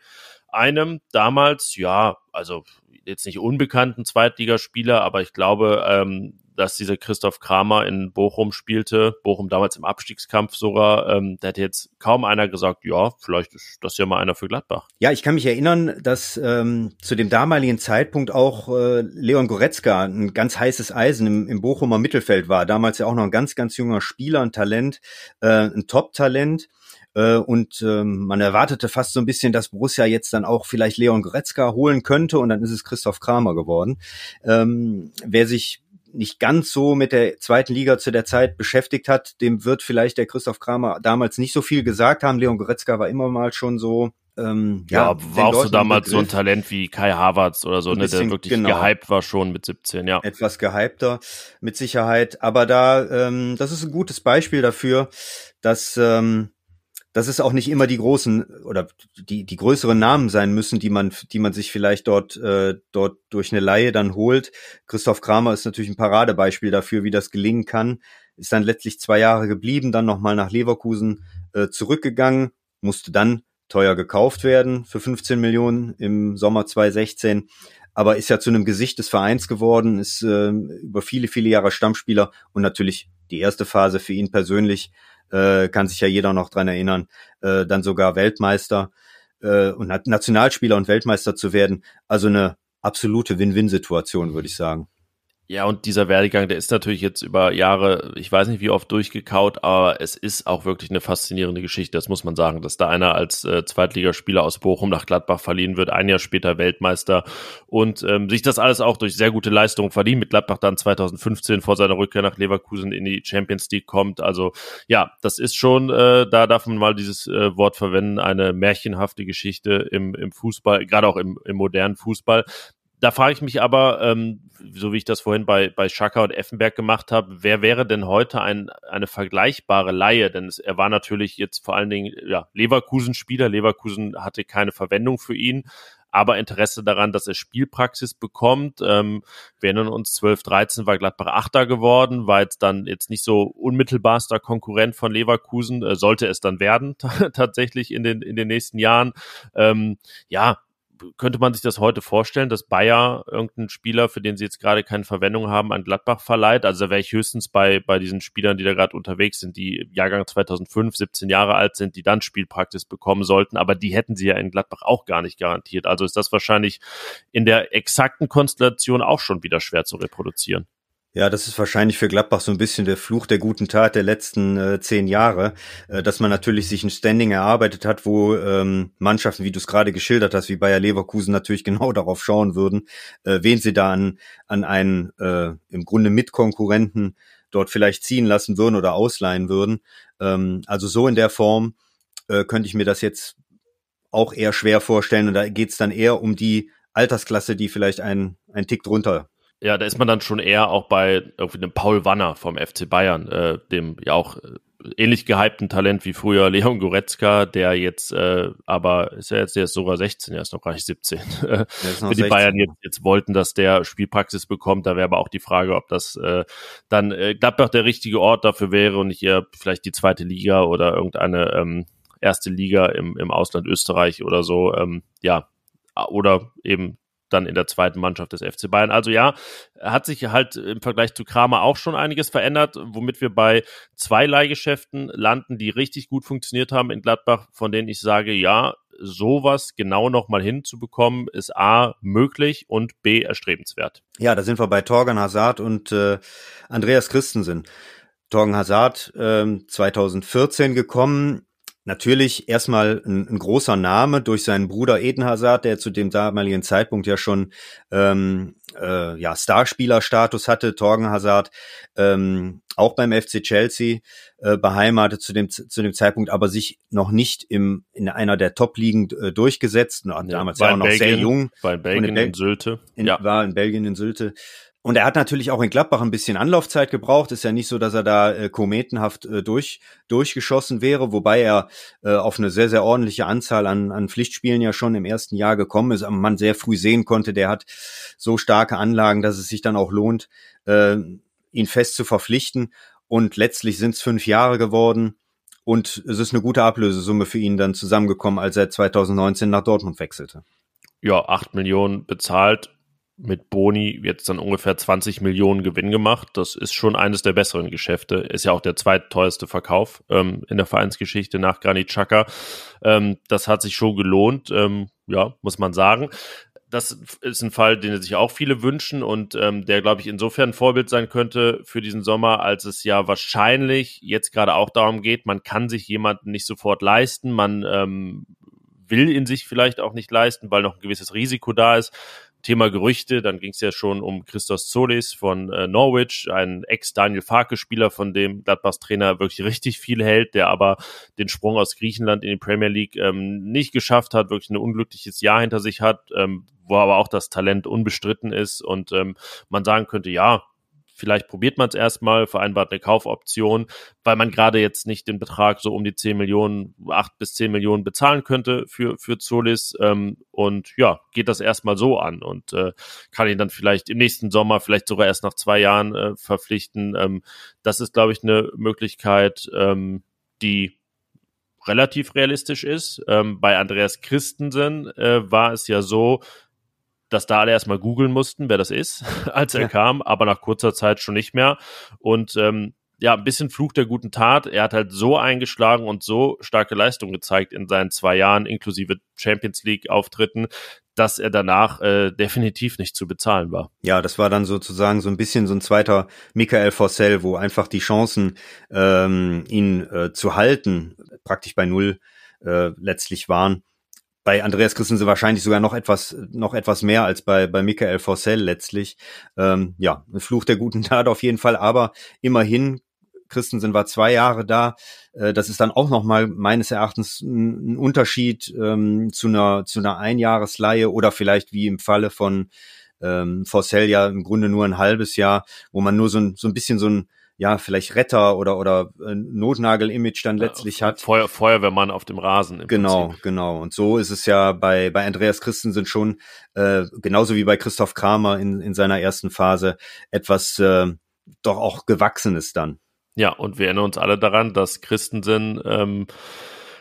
einem damals, ja, also jetzt nicht unbekannten Zweitligaspieler, aber ich glaube, ähm, dass dieser Christoph Kramer in Bochum spielte, Bochum damals im Abstiegskampf sogar, ähm, da hätte jetzt kaum einer gesagt, ja, vielleicht ist das ja mal einer für Gladbach. Ja, ich kann mich erinnern, dass ähm, zu dem damaligen Zeitpunkt auch äh, Leon Goretzka ein ganz heißes Eisen im, im Bochumer Mittelfeld war. Damals ja auch noch ein ganz, ganz junger Spieler, ein Talent, äh, ein Top-Talent äh, und ähm, man erwartete fast so ein bisschen, dass Borussia jetzt dann auch vielleicht Leon Goretzka holen könnte und dann ist es Christoph Kramer geworden. Ähm, wer sich nicht ganz so mit der zweiten Liga zu der Zeit beschäftigt hat, dem wird vielleicht der Christoph Kramer damals nicht so viel gesagt haben. Leon Goretzka war immer mal schon so ähm, ja, ja war auch so damals so ein Talent wie Kai Havertz oder so, ne, der wirklich genau, gehypt war schon mit 17, ja. Etwas gehypter, mit Sicherheit. Aber da, ähm, das ist ein gutes Beispiel dafür, dass ähm, dass es auch nicht immer die großen oder die, die größeren Namen sein müssen, die man, die man sich vielleicht dort, äh, dort durch eine Laie dann holt. Christoph Kramer ist natürlich ein Paradebeispiel dafür, wie das gelingen kann. Ist dann letztlich zwei Jahre geblieben, dann nochmal nach Leverkusen äh, zurückgegangen, musste dann teuer gekauft werden für 15 Millionen im Sommer 2016 aber ist ja zu einem Gesicht des Vereins geworden, ist äh, über viele, viele Jahre Stammspieler und natürlich die erste Phase für ihn persönlich äh, kann sich ja jeder noch dran erinnern, äh, dann sogar Weltmeister äh, und Nationalspieler und Weltmeister zu werden. Also eine absolute Win-Win-Situation, würde ich sagen. Ja, und dieser Werdegang, der ist natürlich jetzt über Jahre, ich weiß nicht wie oft durchgekaut, aber es ist auch wirklich eine faszinierende Geschichte, das muss man sagen, dass da einer als äh, Zweitligaspieler aus Bochum nach Gladbach verliehen wird, ein Jahr später Weltmeister und ähm, sich das alles auch durch sehr gute Leistungen verdient, mit Gladbach dann 2015 vor seiner Rückkehr nach Leverkusen in die Champions League kommt. Also ja, das ist schon, äh, da darf man mal dieses äh, Wort verwenden, eine märchenhafte Geschichte im, im Fußball, gerade auch im, im modernen Fußball. Da frage ich mich aber, ähm, so wie ich das vorhin bei, bei Schaka und Effenberg gemacht habe, wer wäre denn heute ein, eine vergleichbare Laie? Denn es, er war natürlich jetzt vor allen Dingen ja, Leverkusen-Spieler. Leverkusen hatte keine Verwendung für ihn, aber Interesse daran, dass er Spielpraxis bekommt. Ähm, wir erinnern uns, 12, 13 war Gladbach Achter geworden, war jetzt dann jetzt nicht so unmittelbarster Konkurrent von Leverkusen, äh, sollte es dann werden, tatsächlich in den, in den nächsten Jahren. Ähm, ja, könnte man sich das heute vorstellen, dass Bayer irgendeinen Spieler, für den sie jetzt gerade keine Verwendung haben, an Gladbach verleiht? Also da wäre ich höchstens bei, bei diesen Spielern, die da gerade unterwegs sind, die Jahrgang 2005, 17 Jahre alt sind, die dann Spielpraxis bekommen sollten, aber die hätten sie ja in Gladbach auch gar nicht garantiert. Also ist das wahrscheinlich in der exakten Konstellation auch schon wieder schwer zu reproduzieren. Ja, das ist wahrscheinlich für Gladbach so ein bisschen der Fluch der guten Tat der letzten äh, zehn Jahre, äh, dass man natürlich sich ein Standing erarbeitet hat, wo ähm, Mannschaften, wie du es gerade geschildert hast, wie Bayer Leverkusen natürlich genau darauf schauen würden, äh, wen sie da an, an einen äh, im Grunde Mitkonkurrenten dort vielleicht ziehen lassen würden oder ausleihen würden. Ähm, also so in der Form äh, könnte ich mir das jetzt auch eher schwer vorstellen. Und da geht's dann eher um die Altersklasse, die vielleicht ein, ein Tick drunter ja, da ist man dann schon eher auch bei irgendwie einem Paul Wanner vom FC Bayern, äh, dem ja auch äh, ähnlich gehypten Talent wie früher Leon Goretzka, der jetzt äh, aber ist ja jetzt der ist sogar 16, er ist noch gar nicht 17. Für die 16. Bayern jetzt, jetzt wollten, dass der Spielpraxis bekommt, da wäre aber auch die Frage, ob das äh, dann äh, Gladbach der richtige Ort dafür wäre und nicht eher vielleicht die zweite Liga oder irgendeine ähm, erste Liga im, im Ausland Österreich oder so. Ähm, ja, oder eben dann in der zweiten Mannschaft des FC Bayern. Also ja, hat sich halt im Vergleich zu Kramer auch schon einiges verändert, womit wir bei zwei Leihgeschäften landen, die richtig gut funktioniert haben in Gladbach, von denen ich sage, ja, sowas genau nochmal hinzubekommen, ist A möglich und B erstrebenswert. Ja, da sind wir bei Torgan Hazard und äh, Andreas Christensen. Torgen Hazard äh, 2014 gekommen, Natürlich erstmal ein, ein, großer Name durch seinen Bruder Eden Hazard, der zu dem damaligen Zeitpunkt ja schon ähm, äh, ja, Starspielerstatus hatte, Torgen Hazard, ähm, auch beim FC Chelsea äh, beheimatet zu dem zu dem Zeitpunkt, aber sich noch nicht im in einer der Top-Ligen äh, durchgesetzt. Ja, damals war er noch Belgien, sehr jung. War in Belgien in, in Sylte. In, ja. War in Belgien in Sylte. Und er hat natürlich auch in Gladbach ein bisschen Anlaufzeit gebraucht. Ist ja nicht so, dass er da äh, kometenhaft äh, durch, durchgeschossen wäre, wobei er äh, auf eine sehr, sehr ordentliche Anzahl an, an Pflichtspielen ja schon im ersten Jahr gekommen ist. Aber man sehr früh sehen konnte, der hat so starke Anlagen, dass es sich dann auch lohnt, äh, ihn fest zu verpflichten. Und letztlich sind es fünf Jahre geworden. Und es ist eine gute Ablösesumme für ihn dann zusammengekommen, als er 2019 nach Dortmund wechselte. Ja, acht Millionen bezahlt mit Boni jetzt dann ungefähr 20 Millionen Gewinn gemacht. Das ist schon eines der besseren Geschäfte. Ist ja auch der zweitteuerste Verkauf ähm, in der Vereinsgeschichte nach Granit Xhaka. Ähm, das hat sich schon gelohnt, ähm, ja, muss man sagen. Das ist ein Fall, den sich auch viele wünschen und ähm, der, glaube ich, insofern ein Vorbild sein könnte für diesen Sommer, als es ja wahrscheinlich jetzt gerade auch darum geht, man kann sich jemanden nicht sofort leisten, man ähm, will ihn sich vielleicht auch nicht leisten, weil noch ein gewisses Risiko da ist. Thema Gerüchte, dann ging es ja schon um Christos Solis von äh, Norwich, ein Ex-Daniel Farke-Spieler, von dem Gladbachs Trainer wirklich richtig viel hält, der aber den Sprung aus Griechenland in die Premier League ähm, nicht geschafft hat, wirklich ein unglückliches Jahr hinter sich hat, ähm, wo aber auch das Talent unbestritten ist und ähm, man sagen könnte, ja, vielleicht probiert man es erstmal, vereinbart eine Kaufoption, weil man gerade jetzt nicht den Betrag so um die 10 Millionen, 8 bis 10 Millionen bezahlen könnte für, für Zolis ähm, und ja, geht das erstmal so an und äh, kann ihn dann vielleicht im nächsten Sommer, vielleicht sogar erst nach zwei Jahren äh, verpflichten. Ähm, das ist, glaube ich, eine Möglichkeit, ähm, die relativ realistisch ist. Ähm, bei Andreas Christensen äh, war es ja so, dass da alle erstmal googeln mussten, wer das ist, als er ja. kam, aber nach kurzer Zeit schon nicht mehr. Und ähm, ja, ein bisschen Fluch der guten Tat. Er hat halt so eingeschlagen und so starke Leistung gezeigt in seinen zwei Jahren, inklusive Champions League-Auftritten, dass er danach äh, definitiv nicht zu bezahlen war. Ja, das war dann sozusagen so ein bisschen so ein zweiter Michael Forcell, wo einfach die Chancen, ähm, ihn äh, zu halten, praktisch bei null äh, letztlich waren bei Andreas Christensen wahrscheinlich sogar noch etwas, noch etwas mehr als bei, bei Michael Forcell letztlich. Ähm, ja, Fluch der guten Tat auf jeden Fall, aber immerhin, Christensen war zwei Jahre da. Äh, das ist dann auch nochmal meines Erachtens ein, Unterschied ähm, zu einer, zu einer Einjahresleihe oder vielleicht wie im Falle von ähm, Forcell ja im Grunde nur ein halbes Jahr, wo man nur so ein, so ein bisschen so ein, ja, vielleicht Retter oder, oder äh, Notnagel-Image dann letztlich ja, hat. Feuer, Feuerwehrmann auf dem Rasen. genau, Prinzip. genau. Und so ist es ja bei, bei Andreas Christensen schon, äh, genauso wie bei Christoph Kramer in, in seiner ersten Phase, etwas äh, doch auch Gewachsenes dann. Ja, und wir erinnern uns alle daran, dass Christensen ähm,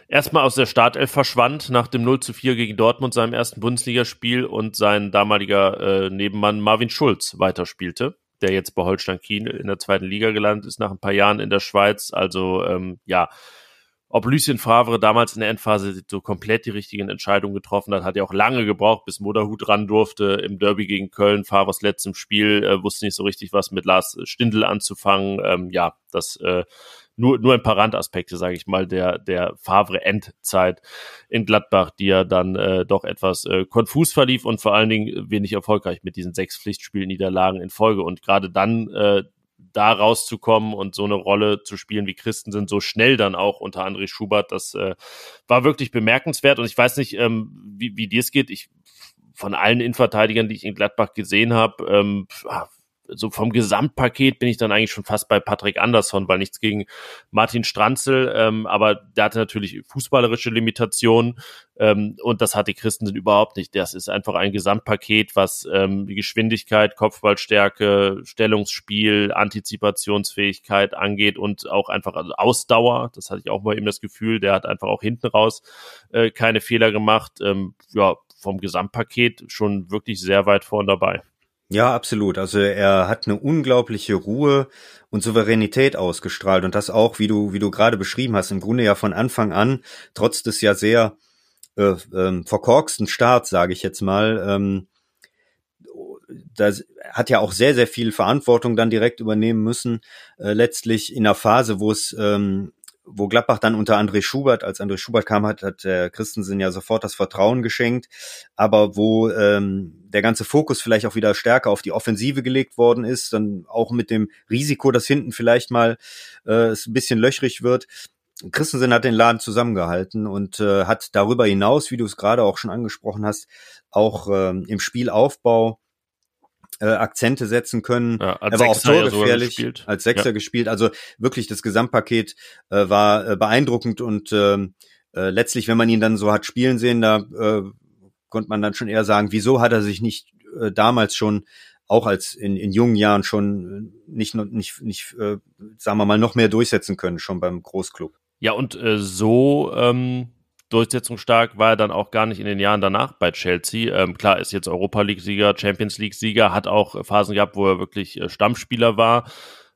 erstmal aus der Startelf verschwand nach dem 0 zu 4 gegen Dortmund, seinem ersten Bundesligaspiel und sein damaliger äh, Nebenmann Marvin Schulz weiterspielte der jetzt bei Holstein Kiel in der zweiten Liga gelandet ist, nach ein paar Jahren in der Schweiz. Also ähm, ja, ob Lucien Favre damals in der Endphase so komplett die richtigen Entscheidungen getroffen hat, hat ja auch lange gebraucht, bis Moderhut ran durfte im Derby gegen Köln. Favres letztem Spiel äh, wusste nicht so richtig, was mit Lars Stindl anzufangen. Ähm, ja, das äh, nur, nur ein paar Randaspekte, sage ich mal, der, der Favre-Endzeit in Gladbach, die ja dann äh, doch etwas äh, konfus verlief und vor allen Dingen wenig erfolgreich mit diesen sechs Pflichtspielniederlagen in Folge. Und gerade dann äh, da rauszukommen und so eine Rolle zu spielen wie Christen sind, so schnell dann auch unter André Schubert, das äh, war wirklich bemerkenswert. Und ich weiß nicht, ähm, wie, wie dir es geht. Ich von allen Innenverteidigern, die ich in Gladbach gesehen habe, ähm, so vom Gesamtpaket bin ich dann eigentlich schon fast bei Patrick Andersson, weil nichts gegen Martin Stranzel, ähm, aber der hatte natürlich fußballerische Limitationen ähm, und das hat die Christensen überhaupt nicht. Das ist einfach ein Gesamtpaket, was ähm, Geschwindigkeit, Kopfballstärke, Stellungsspiel, Antizipationsfähigkeit angeht und auch einfach also Ausdauer. Das hatte ich auch mal eben das Gefühl, der hat einfach auch hinten raus äh, keine Fehler gemacht. Ähm, ja, vom Gesamtpaket schon wirklich sehr weit vorn dabei. Ja, absolut. Also er hat eine unglaubliche Ruhe und Souveränität ausgestrahlt und das auch, wie du, wie du gerade beschrieben hast, im Grunde ja von Anfang an, trotz des ja sehr äh, ähm, verkorksten Starts, sage ich jetzt mal, ähm, da hat ja auch sehr, sehr viel Verantwortung dann direkt übernehmen müssen, äh, letztlich in einer Phase, wo es ähm, wo Gladbach dann unter André Schubert, als André Schubert kam, hat, hat der Christensen ja sofort das Vertrauen geschenkt, aber wo ähm, der ganze Fokus vielleicht auch wieder stärker auf die Offensive gelegt worden ist, dann auch mit dem Risiko, dass hinten vielleicht mal äh, es ein bisschen löchrig wird. Christensen hat den Laden zusammengehalten und äh, hat darüber hinaus, wie du es gerade auch schon angesprochen hast, auch ähm, im Spielaufbau äh, Akzente setzen können. Ja, er war auch torgefährlich, ja als Sechser ja. gespielt. Also wirklich das Gesamtpaket äh, war äh, beeindruckend und äh, äh, letztlich, wenn man ihn dann so hat spielen sehen, da äh, konnte man dann schon eher sagen, wieso hat er sich nicht äh, damals schon auch als in, in jungen Jahren schon äh, nicht nicht nicht äh, sagen wir mal noch mehr durchsetzen können schon beim Großclub. Ja und äh, so ähm, durchsetzungsstark war er dann auch gar nicht in den Jahren danach bei Chelsea. Ähm, klar, ist jetzt Europa League-Sieger, Champions League-Sieger, hat auch Phasen gehabt, wo er wirklich äh, Stammspieler war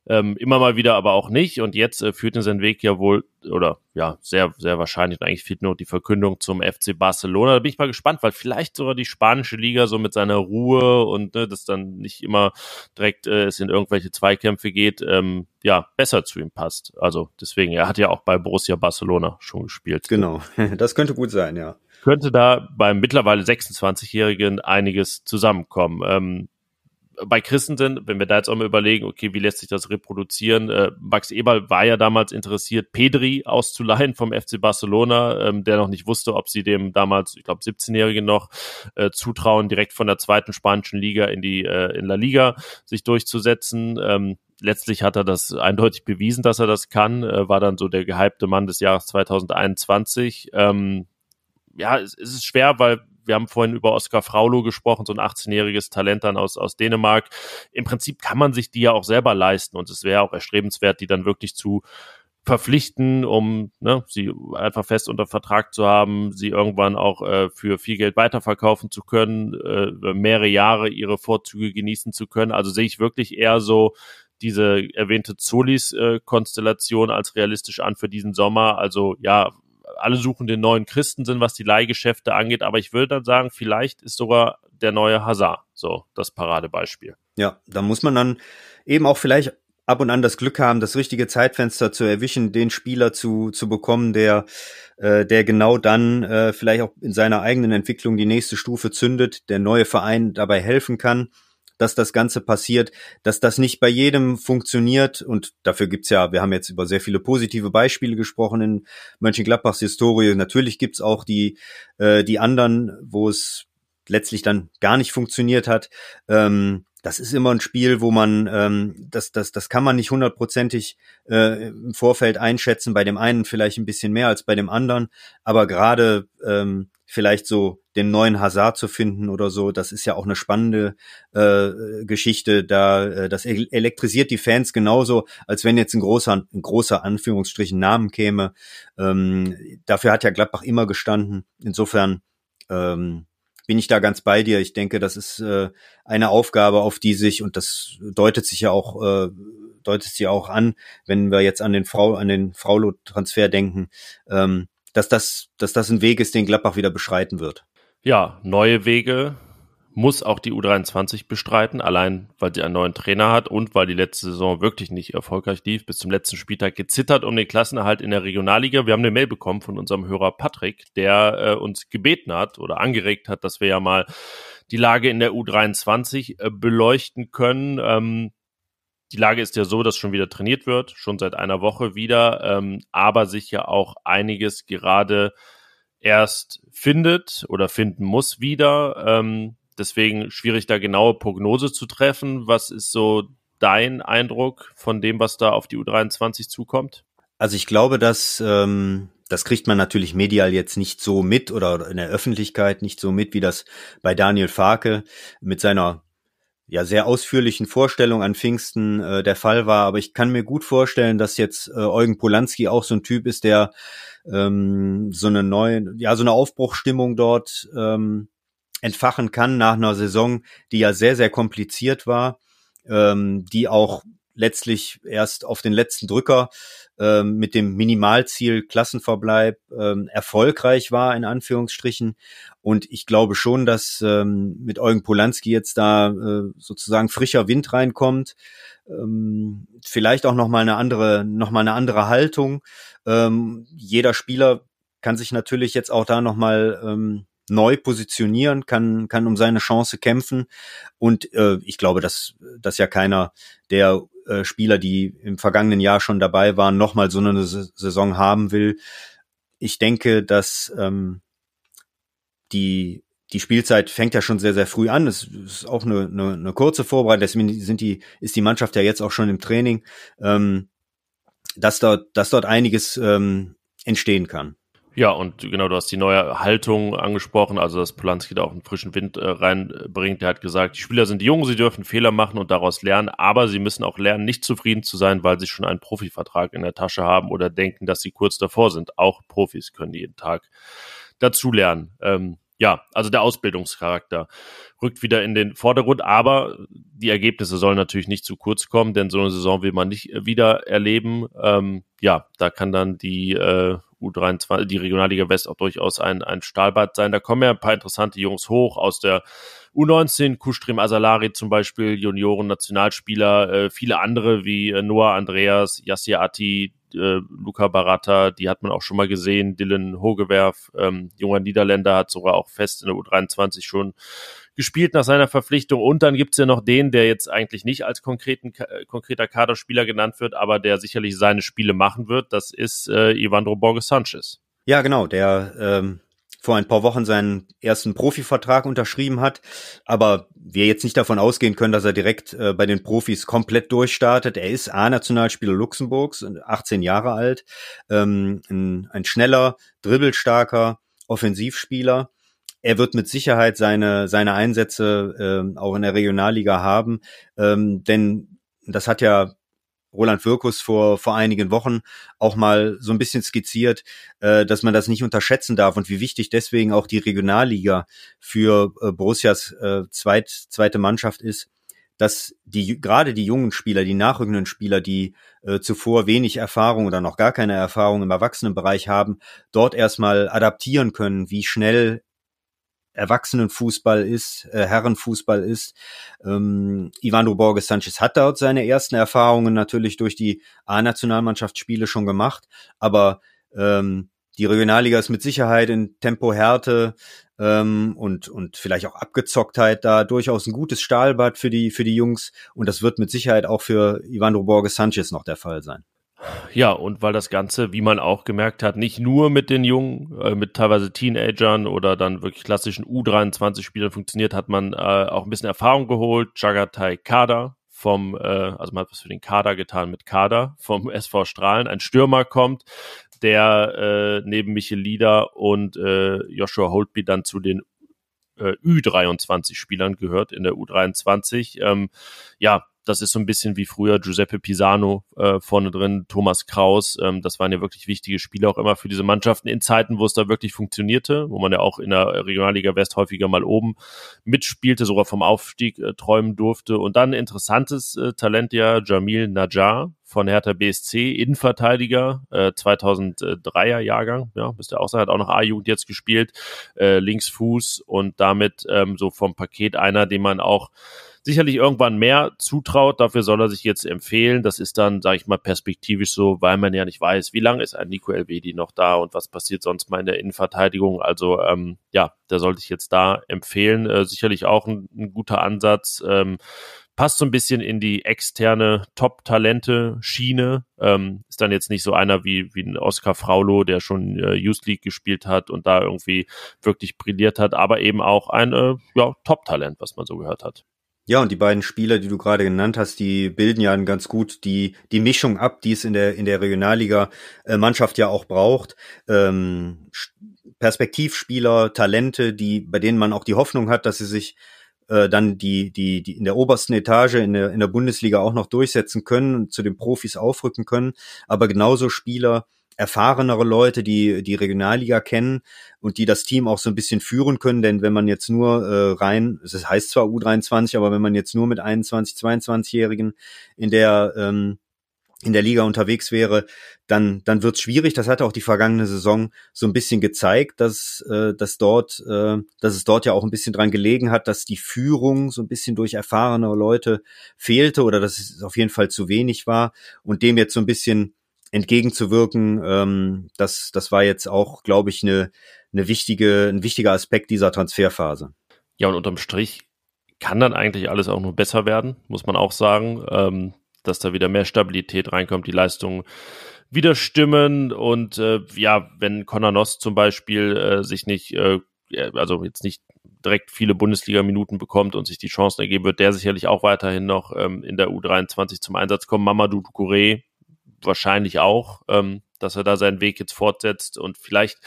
ähm, immer mal wieder aber auch nicht. Und jetzt äh, führt ihn sein Weg ja wohl, oder ja, sehr, sehr wahrscheinlich, eigentlich fehlt nur die Verkündung zum FC Barcelona. Da bin ich mal gespannt, weil vielleicht sogar die spanische Liga so mit seiner Ruhe und ne, das dann nicht immer direkt äh, es in irgendwelche Zweikämpfe geht, ähm, ja, besser zu ihm passt. Also deswegen, er hat ja auch bei Borussia Barcelona schon gespielt. Genau, das könnte gut sein, ja. Könnte da beim mittlerweile 26-Jährigen einiges zusammenkommen. Ähm, bei Christensen, wenn wir da jetzt auch mal überlegen, okay, wie lässt sich das reproduzieren? Äh, Max Eberl war ja damals interessiert, Pedri auszuleihen vom FC Barcelona, ähm, der noch nicht wusste, ob sie dem damals, ich glaube, 17-Jährigen noch äh, zutrauen, direkt von der zweiten spanischen Liga in die äh, in La Liga sich durchzusetzen. Ähm, letztlich hat er das eindeutig bewiesen, dass er das kann, äh, war dann so der gehypte Mann des Jahres 2021. Ähm, ja, es, es ist schwer, weil wir haben vorhin über Oskar Fraulo gesprochen, so ein 18-jähriges Talent dann aus, aus Dänemark. Im Prinzip kann man sich die ja auch selber leisten und es wäre auch erstrebenswert, die dann wirklich zu verpflichten, um ne, sie einfach fest unter Vertrag zu haben, sie irgendwann auch äh, für viel Geld weiterverkaufen zu können, äh, mehrere Jahre ihre Vorzüge genießen zu können. Also sehe ich wirklich eher so diese erwähnte Zolis-Konstellation äh, als realistisch an für diesen Sommer. Also ja, alle suchen den neuen Christensen, was die Leihgeschäfte angeht, aber ich würde dann sagen, vielleicht ist sogar der neue Hazard so das Paradebeispiel. Ja, da muss man dann eben auch vielleicht ab und an das Glück haben, das richtige Zeitfenster zu erwischen, den Spieler zu, zu bekommen, der, äh, der genau dann äh, vielleicht auch in seiner eigenen Entwicklung die nächste Stufe zündet, der neue Verein dabei helfen kann dass das Ganze passiert, dass das nicht bei jedem funktioniert und dafür gibt's ja, wir haben jetzt über sehr viele positive Beispiele gesprochen in Mönchengladbachs Historie. Natürlich gibt's auch die, äh, die anderen, wo es letztlich dann gar nicht funktioniert hat. Ähm, das ist immer ein Spiel, wo man, ähm, das, das, das kann man nicht hundertprozentig äh, im Vorfeld einschätzen. Bei dem einen vielleicht ein bisschen mehr als bei dem anderen, aber gerade ähm, vielleicht so den neuen Hazard zu finden oder so, das ist ja auch eine spannende äh, Geschichte. Da äh, das elektrisiert die Fans genauso, als wenn jetzt ein großer, ein großer Anführungsstrichen Namen käme. Ähm, dafür hat ja Gladbach immer gestanden. Insofern ähm, bin ich da ganz bei dir. Ich denke, das ist äh, eine Aufgabe, auf die sich und das deutet sich ja auch äh, deutet sich auch an, wenn wir jetzt an den Frau an den Fraulo-Transfer denken. Ähm, dass das, dass das ein Weg ist, den Gladbach wieder beschreiten wird. Ja, neue Wege muss auch die U23 bestreiten, allein weil sie einen neuen Trainer hat und weil die letzte Saison wirklich nicht erfolgreich lief, bis zum letzten Spieltag gezittert um den Klassenerhalt in der Regionalliga. Wir haben eine Mail bekommen von unserem Hörer Patrick, der äh, uns gebeten hat oder angeregt hat, dass wir ja mal die Lage in der U23 äh, beleuchten können. Ähm, die Lage ist ja so, dass schon wieder trainiert wird, schon seit einer Woche wieder, ähm, aber sich ja auch einiges gerade erst findet oder finden muss wieder. Ähm, deswegen schwierig, da genaue Prognose zu treffen. Was ist so dein Eindruck von dem, was da auf die U23 zukommt? Also ich glaube, dass ähm, das kriegt man natürlich medial jetzt nicht so mit oder in der Öffentlichkeit nicht so mit, wie das bei Daniel Farke mit seiner ja sehr ausführlichen Vorstellung an Pfingsten äh, der Fall war. Aber ich kann mir gut vorstellen, dass jetzt äh, Eugen Polanski auch so ein Typ ist, der ähm, so eine neue, ja so eine Aufbruchstimmung dort ähm, entfachen kann nach einer Saison, die ja sehr sehr kompliziert war, ähm, die auch letztlich erst auf den letzten Drücker ähm, mit dem Minimalziel Klassenverbleib ähm, erfolgreich war, in Anführungsstrichen. Und ich glaube schon, dass ähm, mit Eugen Polanski jetzt da äh, sozusagen frischer Wind reinkommt. Ähm, vielleicht auch nochmal eine andere, noch mal eine andere Haltung. Ähm, jeder Spieler kann sich natürlich jetzt auch da nochmal ähm, neu positionieren, kann, kann um seine Chance kämpfen. Und äh, ich glaube, dass, dass ja keiner der äh, Spieler, die im vergangenen Jahr schon dabei waren, nochmal so eine Saison haben will. Ich denke, dass ähm, die die Spielzeit fängt ja schon sehr, sehr früh an. Es ist auch eine, eine, eine kurze Vorbereitung, deswegen sind die, ist die Mannschaft ja jetzt auch schon im Training, ähm, dass dort, dass dort einiges ähm, entstehen kann. Ja, und genau, du hast die neue Haltung angesprochen, also dass Polanski da auch einen frischen Wind äh, reinbringt. Der hat gesagt, die Spieler sind jung, sie dürfen Fehler machen und daraus lernen, aber sie müssen auch lernen, nicht zufrieden zu sein, weil sie schon einen Profivertrag in der Tasche haben oder denken, dass sie kurz davor sind. Auch Profis können jeden Tag dazulernen. Ähm, ja, also der Ausbildungscharakter rückt wieder in den Vordergrund, aber die Ergebnisse sollen natürlich nicht zu kurz kommen, denn so eine Saison will man nicht wieder erleben. Ähm, ja, da kann dann die äh, U23, die Regionalliga West auch durchaus ein, ein Stahlbad sein. Da kommen ja ein paar interessante Jungs hoch aus der U19, Kustrim Asalari zum Beispiel, Junioren-Nationalspieler, äh, viele andere wie äh, Noah Andreas, Yassir Atti, äh, Luca Baratta, die hat man auch schon mal gesehen, Dylan Hogewerf, ähm, junger Niederländer, hat sogar auch fest in der U23 schon gespielt nach seiner Verpflichtung. Und dann gibt's ja noch den, der jetzt eigentlich nicht als konkreten, äh, konkreter Kaderspieler genannt wird, aber der sicherlich seine Spiele machen wird. Das ist äh, Ivandro Borges Sanchez. Ja, genau, der ähm, vor ein paar Wochen seinen ersten Profivertrag unterschrieben hat, aber wir jetzt nicht davon ausgehen können, dass er direkt äh, bei den Profis komplett durchstartet. Er ist A-Nationalspieler Luxemburgs, 18 Jahre alt, ähm, ein, ein schneller, dribbelstarker Offensivspieler. Er wird mit Sicherheit seine, seine Einsätze ähm, auch in der Regionalliga haben, ähm, denn das hat ja Roland Wirkus vor, vor einigen Wochen auch mal so ein bisschen skizziert, äh, dass man das nicht unterschätzen darf und wie wichtig deswegen auch die Regionalliga für äh, Borussias äh, zweit, zweite Mannschaft ist, dass die gerade die jungen Spieler, die nachrückenden Spieler, die äh, zuvor wenig Erfahrung oder noch gar keine Erfahrung im Erwachsenenbereich haben, dort erstmal adaptieren können, wie schnell Erwachsenenfußball ist, äh, Herrenfußball ist. Ähm, Ivandro Borges Sanchez hat dort seine ersten Erfahrungen natürlich durch die A-Nationalmannschaftsspiele schon gemacht, aber ähm, die Regionalliga ist mit Sicherheit in Tempohärte ähm, und, und vielleicht auch Abgezocktheit da durchaus ein gutes Stahlbad für die, für die Jungs und das wird mit Sicherheit auch für Ivandro Borges Sanchez noch der Fall sein. Ja, und weil das Ganze, wie man auch gemerkt hat, nicht nur mit den Jungen, äh, mit teilweise Teenagern oder dann wirklich klassischen U23-Spielern funktioniert, hat man äh, auch ein bisschen Erfahrung geholt. Jagatai Kader vom, äh, also man hat was für den Kader getan mit Kader vom SV Strahlen. Ein Stürmer kommt, der äh, neben Michel Lieder und äh, Joshua Holtby dann zu den äh, Ü23-Spielern gehört in der U23. Ähm, ja, das ist so ein bisschen wie früher Giuseppe Pisano äh, vorne drin, Thomas Kraus. Ähm, das waren ja wirklich wichtige Spiele auch immer für diese Mannschaften in Zeiten, wo es da wirklich funktionierte, wo man ja auch in der Regionalliga West häufiger mal oben mitspielte, sogar vom Aufstieg äh, träumen durfte. Und dann interessantes äh, Talent ja Jamil Najjar von Hertha BSC, Innenverteidiger, äh, 2003er Jahrgang, ja, müsste auch sein, hat auch noch A-Jugend jetzt gespielt, äh, Linksfuß und damit ähm, so vom Paket einer, den man auch sicherlich irgendwann mehr zutraut. Dafür soll er sich jetzt empfehlen. Das ist dann, sage ich mal, perspektivisch so, weil man ja nicht weiß, wie lange ist ein Nico Elvedi noch da und was passiert sonst mal in der Innenverteidigung. Also ähm, ja, da sollte ich jetzt da empfehlen. Äh, sicherlich auch ein, ein guter Ansatz. Ähm, passt so ein bisschen in die externe Top-Talente-Schiene. Ähm, ist dann jetzt nicht so einer wie, wie ein Oscar Fraulo, der schon äh, Youth League gespielt hat und da irgendwie wirklich brilliert hat, aber eben auch ein äh, ja, Top-Talent, was man so gehört hat. Ja, und die beiden Spieler, die du gerade genannt hast, die bilden ja ganz gut die, die Mischung ab, die es in der, in der Regionalliga-Mannschaft ja auch braucht. Ähm, Perspektivspieler, Talente, die, bei denen man auch die Hoffnung hat, dass sie sich äh, dann die, die, die in der obersten Etage in der, in der Bundesliga auch noch durchsetzen können und zu den Profis aufrücken können. Aber genauso Spieler, erfahrenere Leute, die die Regionalliga kennen und die das Team auch so ein bisschen führen können. Denn wenn man jetzt nur äh, rein, es heißt zwar U23, aber wenn man jetzt nur mit 21, 22-Jährigen in der ähm, in der Liga unterwegs wäre, dann dann wird's schwierig. Das hat auch die vergangene Saison so ein bisschen gezeigt, dass äh, dass dort äh, dass es dort ja auch ein bisschen dran gelegen hat, dass die Führung so ein bisschen durch erfahrene Leute fehlte oder dass es auf jeden Fall zu wenig war und dem jetzt so ein bisschen entgegenzuwirken. Ähm, das, das war jetzt auch, glaube ich, eine, eine wichtige, ein wichtiger Aspekt dieser Transferphase. Ja, und unterm Strich kann dann eigentlich alles auch nur besser werden, muss man auch sagen, ähm, dass da wieder mehr Stabilität reinkommt, die Leistungen wieder stimmen und äh, ja, wenn Conor Noss zum Beispiel äh, sich nicht, äh, also jetzt nicht direkt viele Bundesliga-Minuten bekommt und sich die Chancen ergeben, wird der sicherlich auch weiterhin noch ähm, in der U23 zum Einsatz kommen. Mamadou Ducouré wahrscheinlich auch, ähm, dass er da seinen Weg jetzt fortsetzt und vielleicht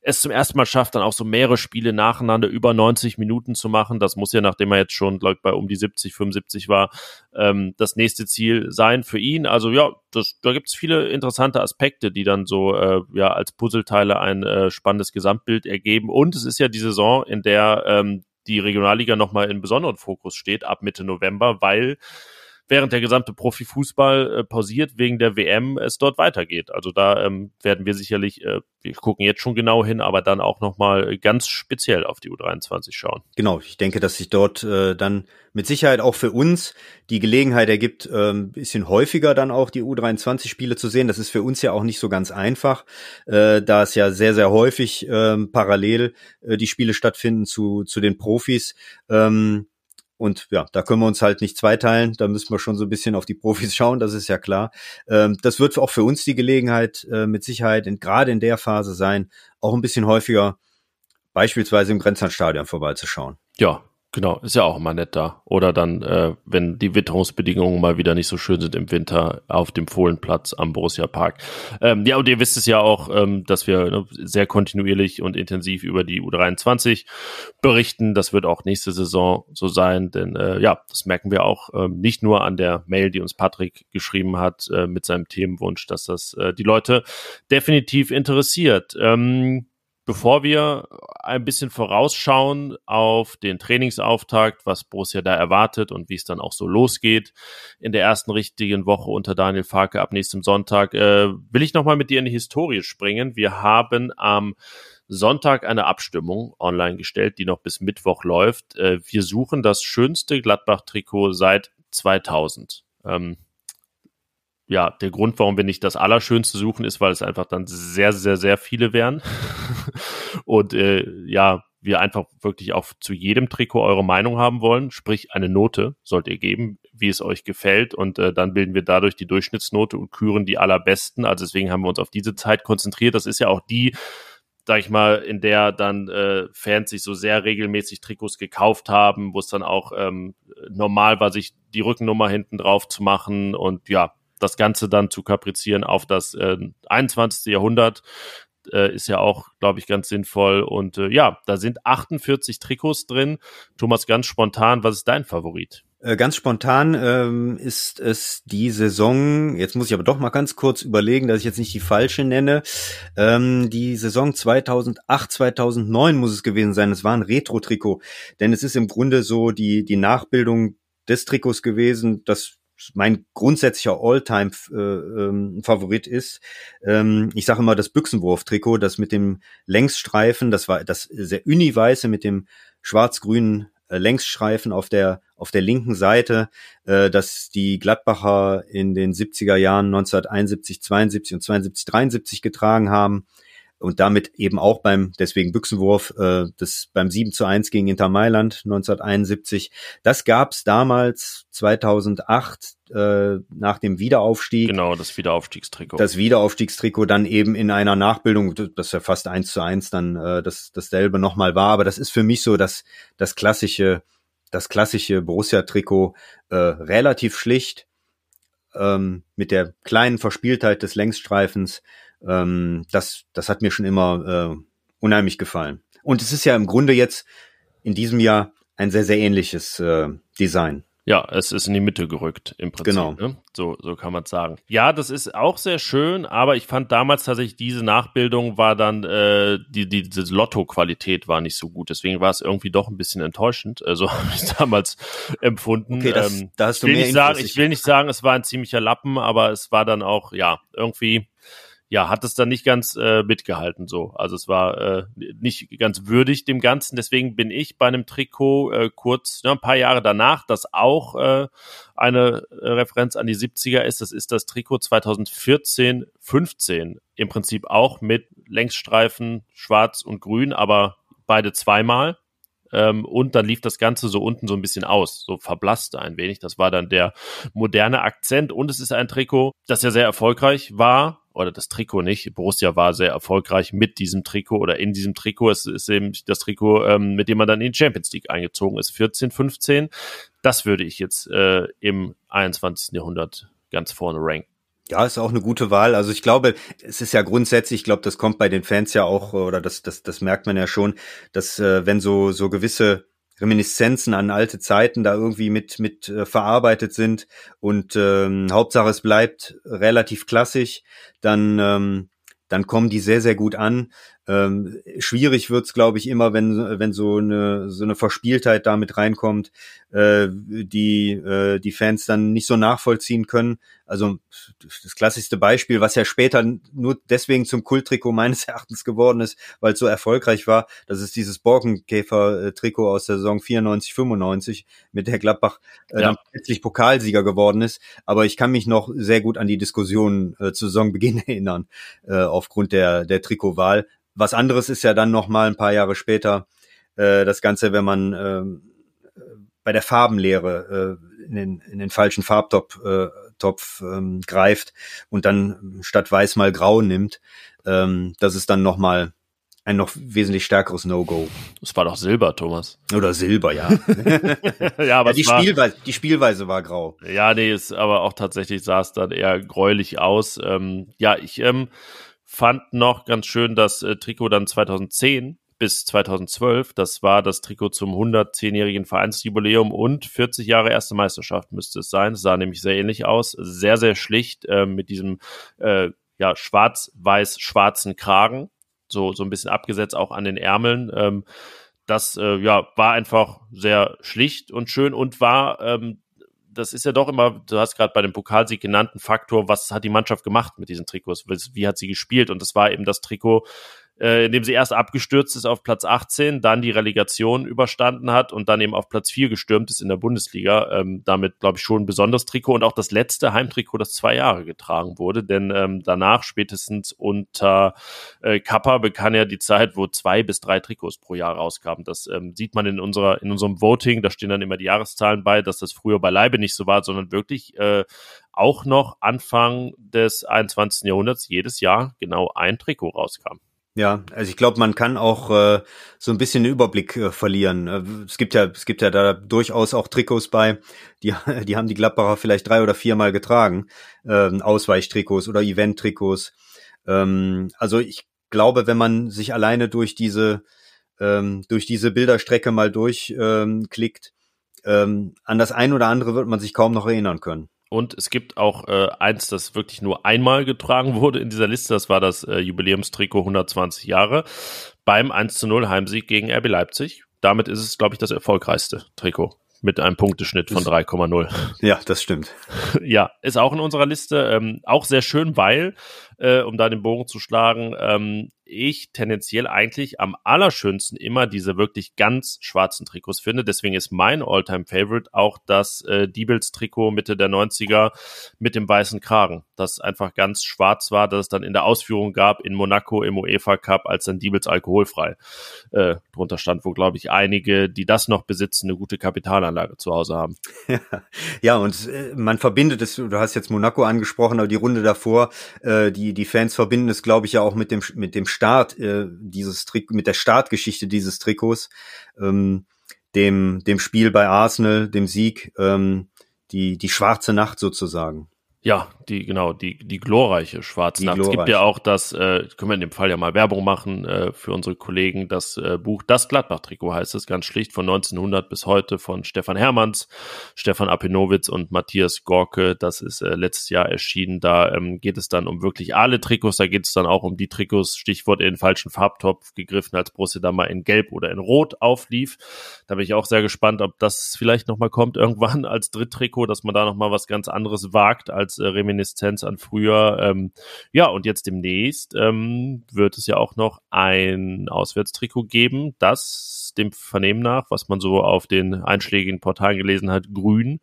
es zum ersten Mal schafft, dann auch so mehrere Spiele nacheinander über 90 Minuten zu machen. Das muss ja, nachdem er jetzt schon, glaube ich, bei um die 70, 75 war, ähm, das nächste Ziel sein für ihn. Also ja, das, da gibt es viele interessante Aspekte, die dann so äh, ja als Puzzleteile ein äh, spannendes Gesamtbild ergeben. Und es ist ja die Saison, in der ähm, die Regionalliga nochmal in besonderen Fokus steht, ab Mitte November, weil während der gesamte Profifußball äh, pausiert wegen der WM es dort weitergeht. Also da ähm, werden wir sicherlich, äh, wir gucken jetzt schon genau hin, aber dann auch nochmal ganz speziell auf die U23 schauen. Genau, ich denke, dass sich dort äh, dann mit Sicherheit auch für uns die Gelegenheit ergibt, äh, ein bisschen häufiger dann auch die U23-Spiele zu sehen. Das ist für uns ja auch nicht so ganz einfach, äh, da es ja sehr, sehr häufig äh, parallel äh, die Spiele stattfinden zu, zu den Profis. Ähm, und ja, da können wir uns halt nicht zweiteilen. Da müssen wir schon so ein bisschen auf die Profis schauen, das ist ja klar. Ähm, das wird auch für uns die Gelegenheit äh, mit Sicherheit in, gerade in der Phase sein, auch ein bisschen häufiger beispielsweise im Grenzlandstadion vorbeizuschauen. Ja, Genau, ist ja auch immer nett da. Oder dann, äh, wenn die Witterungsbedingungen mal wieder nicht so schön sind im Winter auf dem Fohlenplatz am Borussia Park. Ähm, ja, und ihr wisst es ja auch, ähm, dass wir ne, sehr kontinuierlich und intensiv über die U23 berichten. Das wird auch nächste Saison so sein, denn äh, ja, das merken wir auch ähm, nicht nur an der Mail, die uns Patrick geschrieben hat äh, mit seinem Themenwunsch, dass das äh, die Leute definitiv interessiert. Ähm, Bevor wir ein bisschen vorausschauen auf den Trainingsauftakt, was Borussia da erwartet und wie es dann auch so losgeht in der ersten richtigen Woche unter Daniel Farke ab nächstem Sonntag, äh, will ich nochmal mit dir in die Historie springen. Wir haben am Sonntag eine Abstimmung online gestellt, die noch bis Mittwoch läuft. Äh, wir suchen das schönste Gladbach-Trikot seit 2000. Ähm, ja, der Grund, warum wir nicht das Allerschönste suchen, ist, weil es einfach dann sehr, sehr, sehr viele wären. und äh, ja, wir einfach wirklich auch zu jedem Trikot eure Meinung haben wollen. Sprich, eine Note sollt ihr geben, wie es euch gefällt. Und äh, dann bilden wir dadurch die Durchschnittsnote und küren die allerbesten. Also deswegen haben wir uns auf diese Zeit konzentriert. Das ist ja auch die, sag ich mal, in der dann äh, Fans sich so sehr regelmäßig Trikots gekauft haben, wo es dann auch ähm, normal war, sich die Rückennummer hinten drauf zu machen. Und ja, das Ganze dann zu kaprizieren auf das äh, 21. Jahrhundert äh, ist ja auch, glaube ich, ganz sinnvoll. Und äh, ja, da sind 48 Trikots drin. Thomas, ganz spontan, was ist dein Favorit? Äh, ganz spontan ähm, ist es die Saison, jetzt muss ich aber doch mal ganz kurz überlegen, dass ich jetzt nicht die falsche nenne. Ähm, die Saison 2008, 2009 muss es gewesen sein. Es war ein Retro-Trikot, denn es ist im Grunde so die, die Nachbildung des Trikots gewesen, das mein grundsätzlicher All-Time-Favorit äh, ähm, ist. Ähm, ich sage immer das Büchsenwurf-Trikot, das mit dem Längsstreifen, das war das sehr uni-weiße mit dem schwarz-grünen äh, Längsstreifen auf der auf der linken Seite, äh, dass die Gladbacher in den 70er Jahren 1971, 72 und 72, 73 getragen haben. Und damit eben auch beim, deswegen Büchsenwurf, äh, das beim 7 zu 1 gegen Inter Mailand 1971. Das gab's damals 2008 äh, nach dem Wiederaufstieg. Genau, das Wiederaufstiegstrikot. Das Wiederaufstiegstrikot dann eben in einer Nachbildung, das ja fast eins zu eins dann äh, das, dasselbe nochmal war. Aber das ist für mich so das, das klassische, das klassische Borussia-Trikot, äh, relativ schlicht, ähm, mit der kleinen Verspieltheit des Längsstreifens, ähm, das, das hat mir schon immer äh, unheimlich gefallen. Und es ist ja im Grunde jetzt in diesem Jahr ein sehr, sehr ähnliches äh, Design. Ja, es ist in die Mitte gerückt im Prinzip. Genau. Ne? So, so kann man sagen. Ja, das ist auch sehr schön, aber ich fand damals tatsächlich diese Nachbildung war dann äh, die, die diese Lotto-Qualität war nicht so gut. Deswegen war es irgendwie doch ein bisschen enttäuschend. Also habe ich damals empfunden. Okay, das, ähm, da hast du ich will mehr nicht sagen, ich will nicht sagen, es war ein ziemlicher Lappen, aber es war dann auch ja irgendwie ja, hat es dann nicht ganz äh, mitgehalten so. Also es war äh, nicht ganz würdig dem Ganzen. Deswegen bin ich bei einem Trikot äh, kurz, ja, ein paar Jahre danach, das auch äh, eine äh, Referenz an die 70er ist. Das ist das Trikot 2014, 15. Im Prinzip auch mit Längsstreifen, schwarz und grün, aber beide zweimal. Ähm, und dann lief das Ganze so unten so ein bisschen aus, so verblasste ein wenig. Das war dann der moderne Akzent. Und es ist ein Trikot, das ja sehr erfolgreich war. Oder das Trikot nicht. Borussia war sehr erfolgreich mit diesem Trikot oder in diesem Trikot. Es ist eben das Trikot, ähm, mit dem man dann in die Champions League eingezogen ist. 14, 15. Das würde ich jetzt äh, im 21. Jahrhundert ganz vorne ranken. Ja, ist auch eine gute Wahl. Also ich glaube, es ist ja grundsätzlich, ich glaube, das kommt bei den Fans ja auch, oder das, das, das merkt man ja schon, dass äh, wenn so, so gewisse Reminiszenzen an alte Zeiten da irgendwie mit, mit äh, verarbeitet sind und ähm, Hauptsache es bleibt relativ klassisch, dann, ähm, dann kommen die sehr, sehr gut an. Ähm, schwierig wird's, glaube ich, immer, wenn, wenn so eine, so eine Verspieltheit da mit reinkommt, äh, die äh, die Fans dann nicht so nachvollziehen können. Also das klassischste Beispiel, was ja später nur deswegen zum Kulttrikot meines Erachtens geworden ist, weil es so erfolgreich war, das ist dieses Borkenkäfer-Trikot aus der Saison 94, 95, mit der Gladbach äh, Ja. dann plötzlich Pokalsieger geworden ist. Aber ich kann mich noch sehr gut an die Diskussion äh, zu Saisonbeginn erinnern, äh, aufgrund der, der Trikotwahl. Was anderes ist ja dann noch mal ein paar Jahre später äh, das Ganze, wenn man ähm, bei der Farbenlehre äh, in, den, in den falschen Farbtopf äh, Topf, ähm, greift und dann statt weiß mal grau nimmt. Ähm, das ist dann noch mal ein noch wesentlich stärkeres No-Go. Es war doch Silber, Thomas. Oder Silber, ja. ja, aber ja die, war, Spielweise, die Spielweise war grau. Ja, nee, ist aber auch tatsächlich sah es dann eher gräulich aus. Ähm, ja, ich ähm, fand noch ganz schön das äh, Trikot dann 2010 bis 2012. Das war das Trikot zum 110-jährigen Vereinsjubiläum und 40 Jahre erste Meisterschaft müsste es sein. Es sah nämlich sehr ähnlich aus. Sehr, sehr schlicht äh, mit diesem äh, ja, schwarz-weiß-schwarzen Kragen. So, so ein bisschen abgesetzt auch an den Ärmeln. Ähm, das äh, ja, war einfach sehr schlicht und schön und war ähm, das ist ja doch immer, du hast gerade bei dem Pokalsieg genannten Faktor, was hat die Mannschaft gemacht mit diesen Trikots? Wie hat sie gespielt? Und das war eben das Trikot, äh, in dem sie erst abgestürzt ist auf Platz 18, dann die Relegation überstanden hat und dann eben auf Platz 4 gestürmt ist in der Bundesliga. Ähm, damit, glaube ich, schon ein besonderes Trikot und auch das letzte Heimtrikot, das zwei Jahre getragen wurde. Denn ähm, danach, spätestens unter äh, Kappa, begann ja die Zeit, wo zwei bis drei Trikots pro Jahr rauskamen. Das ähm, sieht man in unserer, in unserem Voting, da stehen dann immer die Jahreszahlen bei, dass das früher beileibe nicht so war, sondern wirklich äh, auch noch Anfang des 21. Jahrhunderts jedes Jahr genau ein Trikot rauskam. Ja, also ich glaube, man kann auch äh, so ein bisschen den Überblick äh, verlieren. Äh, es gibt ja, es gibt ja da durchaus auch Trikots bei, die, die haben die Gladbacher vielleicht drei oder viermal getragen, ähm, Ausweichtrikots oder Event-Trikots. Ähm, also ich glaube, wenn man sich alleine durch diese ähm, durch diese Bilderstrecke mal durchklickt, ähm, ähm, an das ein oder andere wird man sich kaum noch erinnern können. Und es gibt auch äh, eins, das wirklich nur einmal getragen wurde in dieser Liste. Das war das äh, Jubiläumstrikot 120 Jahre beim 1 zu 0 Heimsieg gegen RB Leipzig. Damit ist es, glaube ich, das erfolgreichste Trikot mit einem Punkteschnitt von 3,0. Ja, das stimmt. ja, ist auch in unserer Liste. Ähm, auch sehr schön, weil, äh, um da den Bogen zu schlagen, ähm, ich tendenziell eigentlich am allerschönsten immer diese wirklich ganz schwarzen Trikots finde. Deswegen ist mein Alltime favorite auch das äh, Diebels-Trikot Mitte der 90er mit dem weißen Kragen, das einfach ganz schwarz war, das es dann in der Ausführung gab in Monaco im UEFA Cup, als dann Diebels alkoholfrei äh, drunter stand, wo, glaube ich, einige, die das noch besitzen, eine gute Kapitalanlage zu Hause haben. ja, und äh, man verbindet es, du hast jetzt Monaco angesprochen, aber die Runde davor, äh, die, die Fans verbinden es, glaube ich, ja auch mit dem, mit dem Start äh, dieses Trikot, mit der Startgeschichte dieses Trikots, ähm, dem, dem Spiel bei Arsenal, dem Sieg, ähm, die, die schwarze Nacht sozusagen. Ja, die, genau, die, die glorreiche Schwarze Nacht. Es gibt ja auch das, äh, können wir in dem Fall ja mal Werbung machen äh, für unsere Kollegen, das äh, Buch Das Gladbach-Trikot heißt es, ganz schlicht von 1900 bis heute von Stefan Hermanns, Stefan Apinowitz und Matthias Gorke. Das ist äh, letztes Jahr erschienen. Da ähm, geht es dann um wirklich alle Trikots. Da geht es dann auch um die Trikots, Stichwort in den falschen Farbtopf gegriffen, als Borussia da mal in Gelb oder in Rot auflief. Da bin ich auch sehr gespannt, ob das vielleicht nochmal kommt irgendwann als Dritttrikot, dass man da nochmal was ganz anderes wagt als äh, Reminiszenz an früher. Ähm, ja, und jetzt demnächst ähm, wird es ja auch noch ein Auswärtstrikot geben, das dem Vernehmen nach, was man so auf den einschlägigen Portalen gelesen hat, grün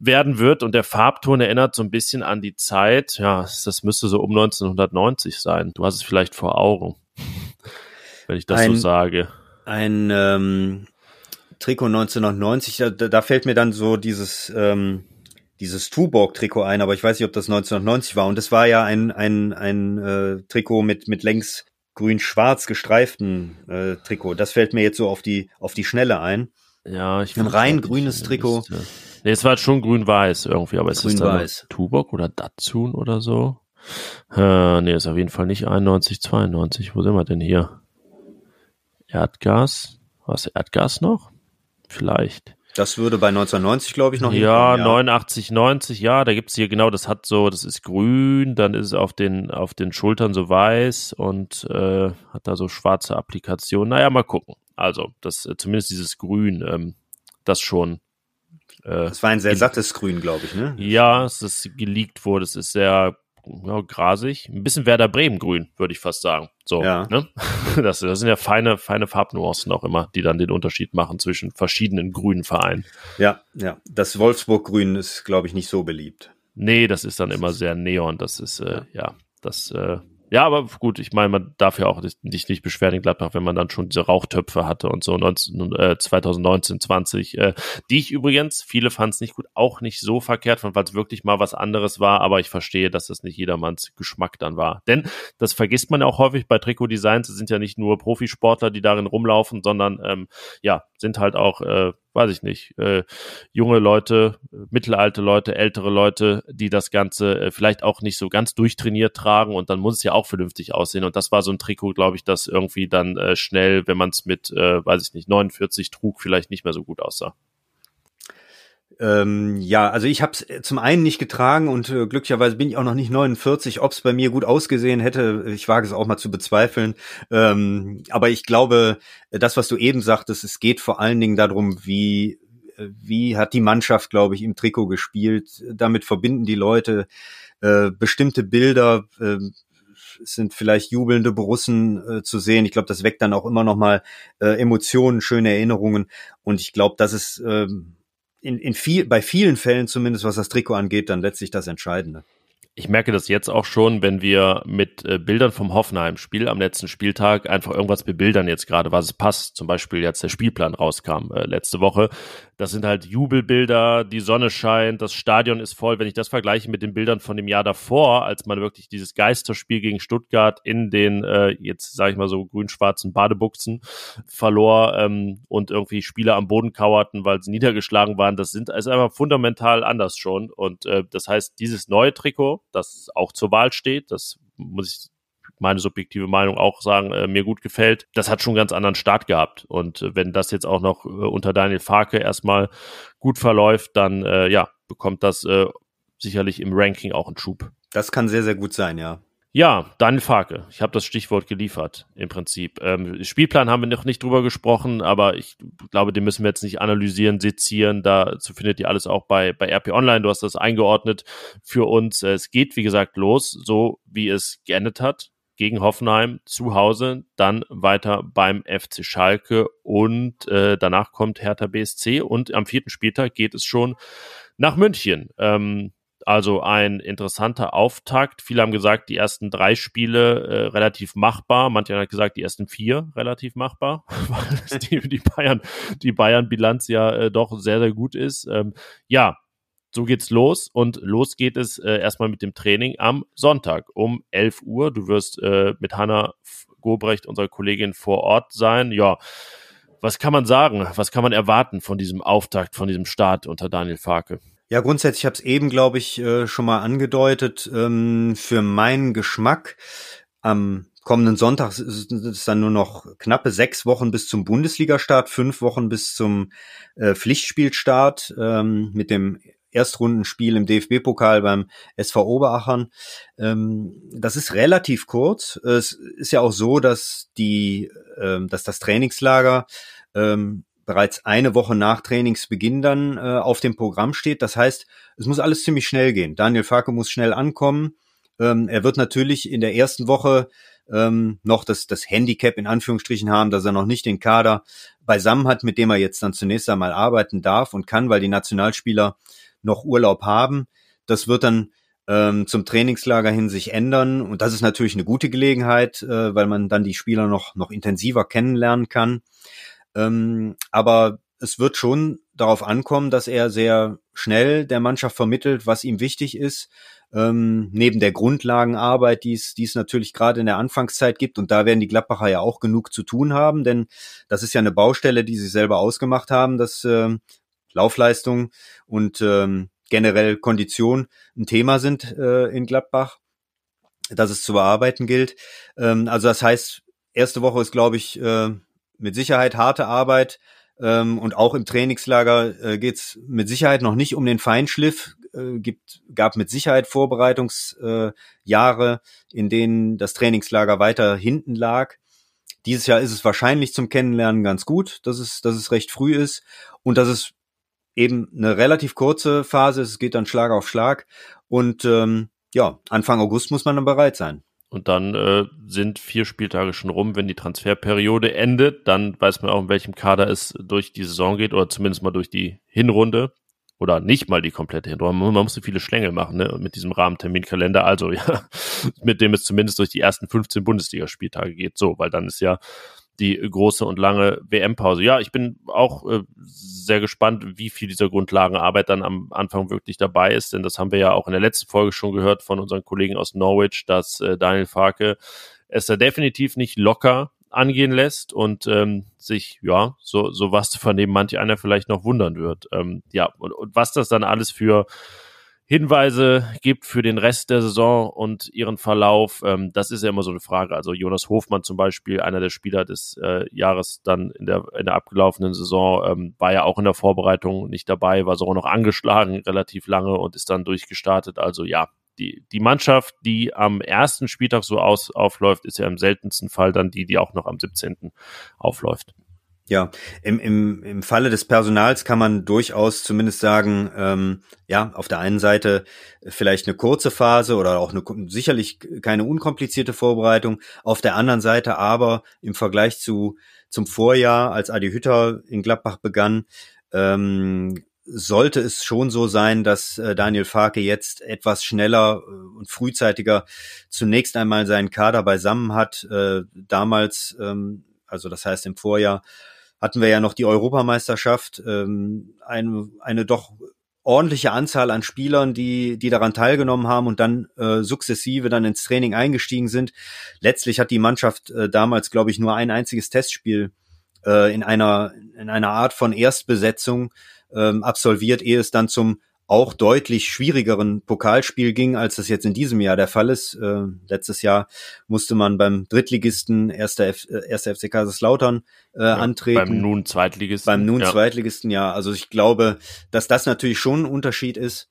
werden wird und der Farbton erinnert so ein bisschen an die Zeit, ja, das müsste so um 1990 sein. Du hast es vielleicht vor Augen, wenn ich das ein, so sage. Ein ähm, Trikot 1990, da, da fällt mir dann so dieses ähm, dieses Tuborg-Trikot ein, aber ich weiß nicht, ob das 1990 war. Und es war ja ein, ein, ein äh, Trikot mit, mit längs grün-schwarz gestreiften äh, Trikot. Das fällt mir jetzt so auf die, auf die Schnelle ein. Ja, ich Ein rein grünes Trikot. Nee, es war schon grün-weiß irgendwie, aber es ist dann Tuborg oder Datsun oder so. Äh, nee, ist auf jeden Fall nicht 91, 92. Wo sind wir denn hier? Erdgas? Was, Erdgas noch? Vielleicht. Das würde bei 1990, glaube ich, noch Ja, ja, 89, 90, ja, da gibt's hier genau, das hat so, das ist grün, dann ist es auf den, auf den Schultern so weiß und äh, hat da so schwarze Applikationen. Naja, mal gucken. Also, das äh, zumindest dieses Grün, ähm, das schon. Äh, das war ein sehr sattes Grün, glaube ich, ne? Ja, es ist geleakt wurde, es ist sehr ja, grasig, ein bisschen Werder Bremen grün, würde ich fast sagen. So, ja. ne? Das, das sind ja feine, feine Farbnuancen auch immer, die dann den Unterschied machen zwischen verschiedenen grünen Vereinen. Ja, ja. Das Wolfsburg-Grün ist, glaube ich, nicht so beliebt. Nee, das ist dann immer sehr neon. Das ist, äh, ja, ja das äh, ja, aber gut, ich meine, man darf ja auch sich nicht beschweren in Gladbach, wenn man dann schon diese Rauchtöpfe hatte und so 19, äh, 2019, 20, äh, die ich übrigens, viele fanden es nicht gut, auch nicht so verkehrt fand, weil es wirklich mal was anderes war, aber ich verstehe, dass das nicht jedermanns Geschmack dann war. Denn das vergisst man ja auch häufig bei Trikot-Designs, es sind ja nicht nur Profisportler, die darin rumlaufen, sondern ähm, ja, sind halt auch äh, weiß ich nicht, äh, junge Leute, mittelalte Leute, ältere Leute, die das Ganze äh, vielleicht auch nicht so ganz durchtrainiert tragen und dann muss es ja auch vernünftig aussehen. Und das war so ein Trikot, glaube ich, das irgendwie dann äh, schnell, wenn man es mit, äh, weiß ich nicht, 49 trug, vielleicht nicht mehr so gut aussah. Ähm, ja, also ich habe es äh, zum einen nicht getragen und äh, glücklicherweise bin ich auch noch nicht 49. Ob es bei mir gut ausgesehen hätte, ich wage es auch mal zu bezweifeln. Ähm, aber ich glaube, das, was du eben sagtest, es geht vor allen Dingen darum, wie äh, wie hat die Mannschaft, glaube ich, im Trikot gespielt. Damit verbinden die Leute äh, bestimmte Bilder. Äh, sind vielleicht jubelnde Borussen äh, zu sehen. Ich glaube, das weckt dann auch immer noch mal äh, Emotionen, schöne Erinnerungen. Und ich glaube, das ist äh, in, in viel, bei vielen Fällen zumindest, was das Trikot angeht, dann letztlich das Entscheidende. Ich merke das jetzt auch schon, wenn wir mit äh, Bildern vom Hoffenheim-Spiel am letzten Spieltag einfach irgendwas bebildern jetzt gerade, was es passt. Zum Beispiel jetzt der Spielplan rauskam äh, letzte Woche. Das sind halt Jubelbilder, die Sonne scheint, das Stadion ist voll. Wenn ich das vergleiche mit den Bildern von dem Jahr davor, als man wirklich dieses Geisterspiel gegen Stuttgart in den, äh, jetzt sage ich mal so grün-schwarzen Badebuchsen verlor ähm, und irgendwie Spieler am Boden kauerten, weil sie niedergeschlagen waren, das sind ist einfach fundamental anders schon. Und äh, das heißt, dieses neue Trikot, das auch zur Wahl steht, das muss ich meine subjektive Meinung auch sagen, äh, mir gut gefällt. Das hat schon einen ganz anderen Start gehabt. Und äh, wenn das jetzt auch noch äh, unter Daniel Farke erstmal gut verläuft, dann äh, ja, bekommt das äh, sicherlich im Ranking auch einen Schub. Das kann sehr, sehr gut sein, ja. Ja, Daniel Farke. Ich habe das Stichwort geliefert im Prinzip. Ähm, Spielplan haben wir noch nicht drüber gesprochen, aber ich glaube, den müssen wir jetzt nicht analysieren, sezieren. Dazu findet ihr alles auch bei, bei RP Online. Du hast das eingeordnet für uns. Es geht, wie gesagt, los, so wie es geendet hat gegen Hoffenheim zu Hause, dann weiter beim FC Schalke und äh, danach kommt Hertha BSC und am vierten Spieltag geht es schon nach München. Ähm, also ein interessanter Auftakt. Viele haben gesagt, die ersten drei Spiele äh, relativ machbar. Manche haben gesagt, die ersten vier relativ machbar, weil die, die Bayern, die Bayern-Bilanz ja äh, doch sehr, sehr gut ist. Ähm, ja, so geht's los und los geht es äh, erstmal mit dem Training am Sonntag um 11 Uhr. Du wirst äh, mit Hanna Gobrecht, unserer Kollegin, vor Ort sein. Ja, was kann man sagen? Was kann man erwarten von diesem Auftakt, von diesem Start unter Daniel Farke? Ja, grundsätzlich, ich habe es eben, glaube ich, äh, schon mal angedeutet. Ähm, für meinen Geschmack am kommenden Sonntag sind es dann nur noch knappe sechs Wochen bis zum Bundesligastart, fünf Wochen bis zum äh, Pflichtspielstart ähm, mit dem Erstrundenspiel im DFB-Pokal beim SV Oberachern. Ähm, das ist relativ kurz. Es ist ja auch so, dass die, dass das Trainingslager bereits eine Woche nach Trainingsbeginn dann äh, auf dem Programm steht. Das heißt, es muss alles ziemlich schnell gehen. Daniel Farke muss schnell ankommen. Ähm, er wird natürlich in der ersten Woche ähm, noch das, das Handicap in Anführungsstrichen haben, dass er noch nicht den Kader beisammen hat, mit dem er jetzt dann zunächst einmal arbeiten darf und kann, weil die Nationalspieler noch Urlaub haben. Das wird dann ähm, zum Trainingslager hin sich ändern und das ist natürlich eine gute Gelegenheit, äh, weil man dann die Spieler noch, noch intensiver kennenlernen kann. Ähm, aber es wird schon darauf ankommen, dass er sehr schnell der Mannschaft vermittelt, was ihm wichtig ist. Ähm, neben der Grundlagenarbeit, die es, die es natürlich gerade in der Anfangszeit gibt. Und da werden die Gladbacher ja auch genug zu tun haben, denn das ist ja eine Baustelle, die sie selber ausgemacht haben, dass äh, Laufleistung und ähm, generell Kondition ein Thema sind äh, in Gladbach, dass es zu bearbeiten gilt. Ähm, also das heißt, erste Woche ist, glaube ich, äh, mit Sicherheit harte Arbeit. Ähm, und auch im Trainingslager äh, geht es mit Sicherheit noch nicht um den Feinschliff. Äh, gibt, gab mit Sicherheit Vorbereitungsjahre, äh, in denen das Trainingslager weiter hinten lag. Dieses Jahr ist es wahrscheinlich zum Kennenlernen ganz gut, dass es, dass es recht früh ist und dass es eben eine relativ kurze Phase. Es geht dann Schlag auf Schlag und ähm, ja, Anfang August muss man dann bereit sein. Und dann äh, sind vier Spieltage schon rum, wenn die Transferperiode endet. Dann weiß man auch, in welchem Kader es durch die Saison geht oder zumindest mal durch die Hinrunde oder nicht mal die komplette Hinrunde. Man, man musste viele Schlängel machen ne? mit diesem Rahmenterminkalender. Also ja, mit dem es zumindest durch die ersten 15 Bundesligaspieltage geht. So, weil dann ist ja die große und lange WM-Pause. Ja, ich bin auch äh, sehr gespannt, wie viel dieser Grundlagenarbeit dann am Anfang wirklich dabei ist, denn das haben wir ja auch in der letzten Folge schon gehört von unseren Kollegen aus Norwich, dass äh, Daniel Farke es da definitiv nicht locker angehen lässt und ähm, sich, ja, so, so was zu vernehmen, manch einer vielleicht noch wundern wird. Ähm, ja, und, und was das dann alles für Hinweise gibt für den Rest der Saison und ihren Verlauf, ähm, das ist ja immer so eine Frage. Also Jonas Hofmann zum Beispiel, einer der Spieler des äh, Jahres dann in der, in der abgelaufenen Saison, ähm, war ja auch in der Vorbereitung nicht dabei, war sogar noch angeschlagen relativ lange und ist dann durchgestartet. Also ja, die, die Mannschaft, die am ersten Spieltag so aus, aufläuft, ist ja im seltensten Fall dann die, die auch noch am 17. aufläuft. Ja, im, im, im Falle des Personals kann man durchaus zumindest sagen, ähm, ja, auf der einen Seite vielleicht eine kurze Phase oder auch eine sicherlich keine unkomplizierte Vorbereitung, auf der anderen Seite aber im Vergleich zu zum Vorjahr, als Adi Hütter in Gladbach begann, ähm, sollte es schon so sein, dass äh, Daniel Farke jetzt etwas schneller äh, und frühzeitiger zunächst einmal seinen Kader beisammen hat. Äh, damals, ähm, also das heißt im Vorjahr, hatten wir ja noch die Europameisterschaft, ähm, eine, eine doch ordentliche Anzahl an Spielern, die, die daran teilgenommen haben und dann äh, sukzessive dann ins Training eingestiegen sind. Letztlich hat die Mannschaft äh, damals, glaube ich, nur ein einziges Testspiel äh, in einer in einer Art von Erstbesetzung ähm, absolviert, ehe es dann zum auch deutlich schwierigeren Pokalspiel ging, als das jetzt in diesem Jahr der Fall ist. Äh, letztes Jahr musste man beim Drittligisten 1. F, 1. FC Kaiserslautern äh, ja, antreten. Beim nun Zweitligisten. Beim nun ja. Zweitligisten, ja. Also ich glaube, dass das natürlich schon ein Unterschied ist.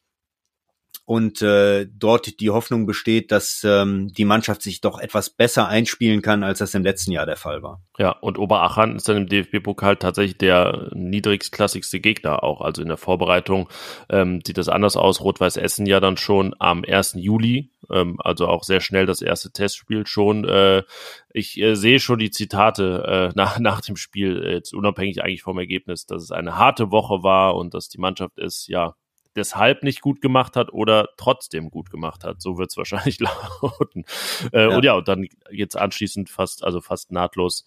Und äh, dort die Hoffnung besteht, dass ähm, die Mannschaft sich doch etwas besser einspielen kann, als das im letzten Jahr der Fall war. Ja, und Oberachern ist dann im DFB-Pokal tatsächlich der niedrigsklassigste Gegner auch. Also in der Vorbereitung ähm, sieht das anders aus. Rot-Weiß Essen ja dann schon am 1. Juli, ähm, also auch sehr schnell das erste Testspiel schon. Äh, ich äh, sehe schon die Zitate äh, nach, nach dem Spiel, äh, jetzt unabhängig eigentlich vom Ergebnis, dass es eine harte Woche war und dass die Mannschaft ist, ja, deshalb nicht gut gemacht hat oder trotzdem gut gemacht hat. So wird es wahrscheinlich lauten. Äh, ja. Und ja, und dann geht's anschließend fast, also fast nahtlos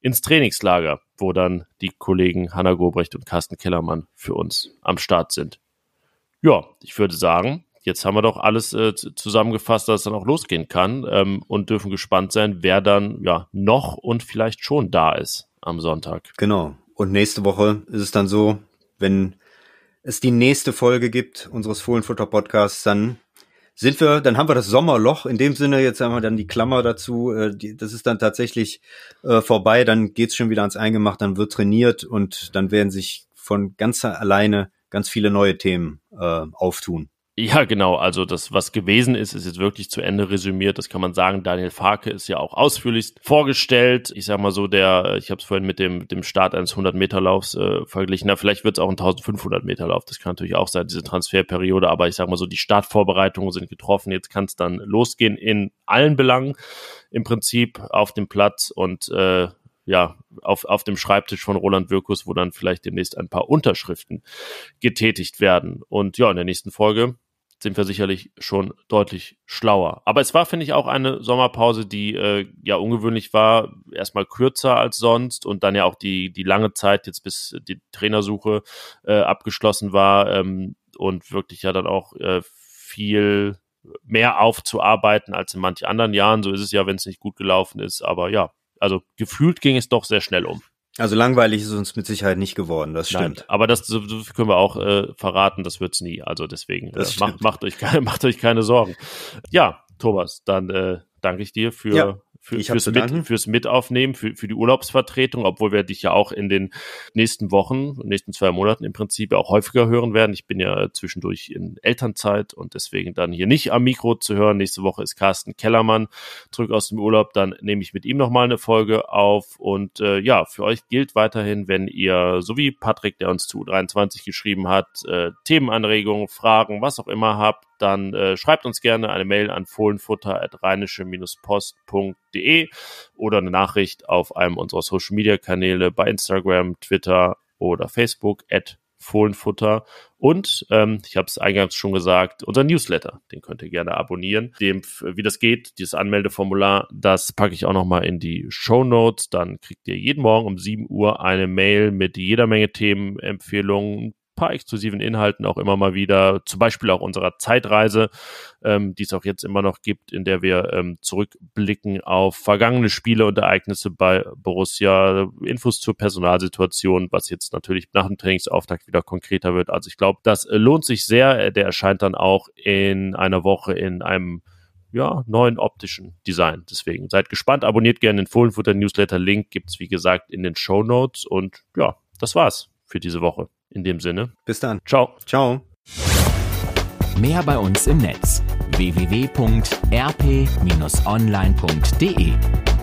ins Trainingslager, wo dann die Kollegen Hanna Gobrecht und Carsten Kellermann für uns am Start sind. Ja, ich würde sagen, jetzt haben wir doch alles äh, zusammengefasst, dass es dann auch losgehen kann ähm, und dürfen gespannt sein, wer dann ja noch und vielleicht schon da ist am Sonntag. Genau. Und nächste Woche ist es dann so, wenn es die nächste Folge gibt unseres Fohlenfutter Podcasts, dann sind wir, dann haben wir das Sommerloch. In dem Sinne, jetzt haben wir dann die Klammer dazu. Äh, die, das ist dann tatsächlich äh, vorbei. Dann geht's schon wieder ans Eingemacht, dann wird trainiert und dann werden sich von ganz alleine ganz viele neue Themen äh, auftun. Ja, genau. Also das, was gewesen ist, ist jetzt wirklich zu Ende resümiert. Das kann man sagen. Daniel Farke ist ja auch ausführlichst vorgestellt. Ich sag mal so, der, ich habe es vorhin mit dem, dem Start eines 100-Meter-Laufs äh, verglichen. Na, vielleicht wird es auch ein 1500-Meter-Lauf. Das kann natürlich auch sein, diese Transferperiode. Aber ich sag mal so, die Startvorbereitungen sind getroffen. Jetzt kann es dann losgehen in allen Belangen im Prinzip auf dem Platz und äh, ja, auf, auf dem Schreibtisch von Roland Wirkus, wo dann vielleicht demnächst ein paar Unterschriften getätigt werden. Und ja, in der nächsten Folge sind wir sicherlich schon deutlich schlauer. Aber es war, finde ich, auch eine Sommerpause, die äh, ja ungewöhnlich war, erstmal kürzer als sonst und dann ja auch die, die lange Zeit jetzt bis die Trainersuche äh, abgeschlossen war ähm, und wirklich ja dann auch äh, viel mehr aufzuarbeiten als in manchen anderen Jahren. So ist es ja, wenn es nicht gut gelaufen ist. Aber ja, also gefühlt ging es doch sehr schnell um. Also langweilig ist es uns mit Sicherheit nicht geworden, das stimmt. Nein, aber das so können wir auch äh, verraten, das wird's nie. Also deswegen äh, macht, macht, euch keine, macht euch keine Sorgen. Ja, Thomas, dann äh, danke ich dir für, ja für, fürs, mit, fürs Mitaufnehmen, für, für die Urlaubsvertretung, obwohl wir dich ja auch in den nächsten Wochen, nächsten zwei Monaten im Prinzip auch häufiger hören werden. Ich bin ja zwischendurch in Elternzeit und deswegen dann hier nicht am Mikro zu hören. Nächste Woche ist Carsten Kellermann zurück aus dem Urlaub. Dann nehme ich mit ihm nochmal eine Folge auf. Und äh, ja, für euch gilt weiterhin, wenn ihr, so wie Patrick, der uns zu 23 geschrieben hat, äh, Themenanregungen, Fragen, was auch immer habt, dann äh, schreibt uns gerne eine Mail an fohlenfutter.rheinische-post.de oder eine Nachricht auf einem unserer Social Media Kanäle bei Instagram, Twitter oder Facebook at Fohlenfutter. Und ähm, ich habe es eingangs schon gesagt, unser Newsletter, den könnt ihr gerne abonnieren. Dem, wie das geht, dieses Anmeldeformular, das packe ich auch nochmal in die Show Notes. Dann kriegt ihr jeden Morgen um 7 Uhr eine Mail mit jeder Menge Themenempfehlungen, paar exklusiven Inhalten auch immer mal wieder, zum Beispiel auch unserer Zeitreise, ähm, die es auch jetzt immer noch gibt, in der wir ähm, zurückblicken auf vergangene Spiele und Ereignisse bei Borussia, Infos zur Personalsituation, was jetzt natürlich nach dem Trainingsauftakt wieder konkreter wird. Also ich glaube, das äh, lohnt sich sehr. Der erscheint dann auch in einer Woche in einem ja, neuen optischen Design. Deswegen seid gespannt, abonniert gerne den Fohlenfutter Newsletter. Link gibt's wie gesagt in den Show Notes und ja, das war's für diese Woche. In dem Sinne. Bis dann. Ciao. Ciao. Mehr bei uns im Netz www.rp-online.de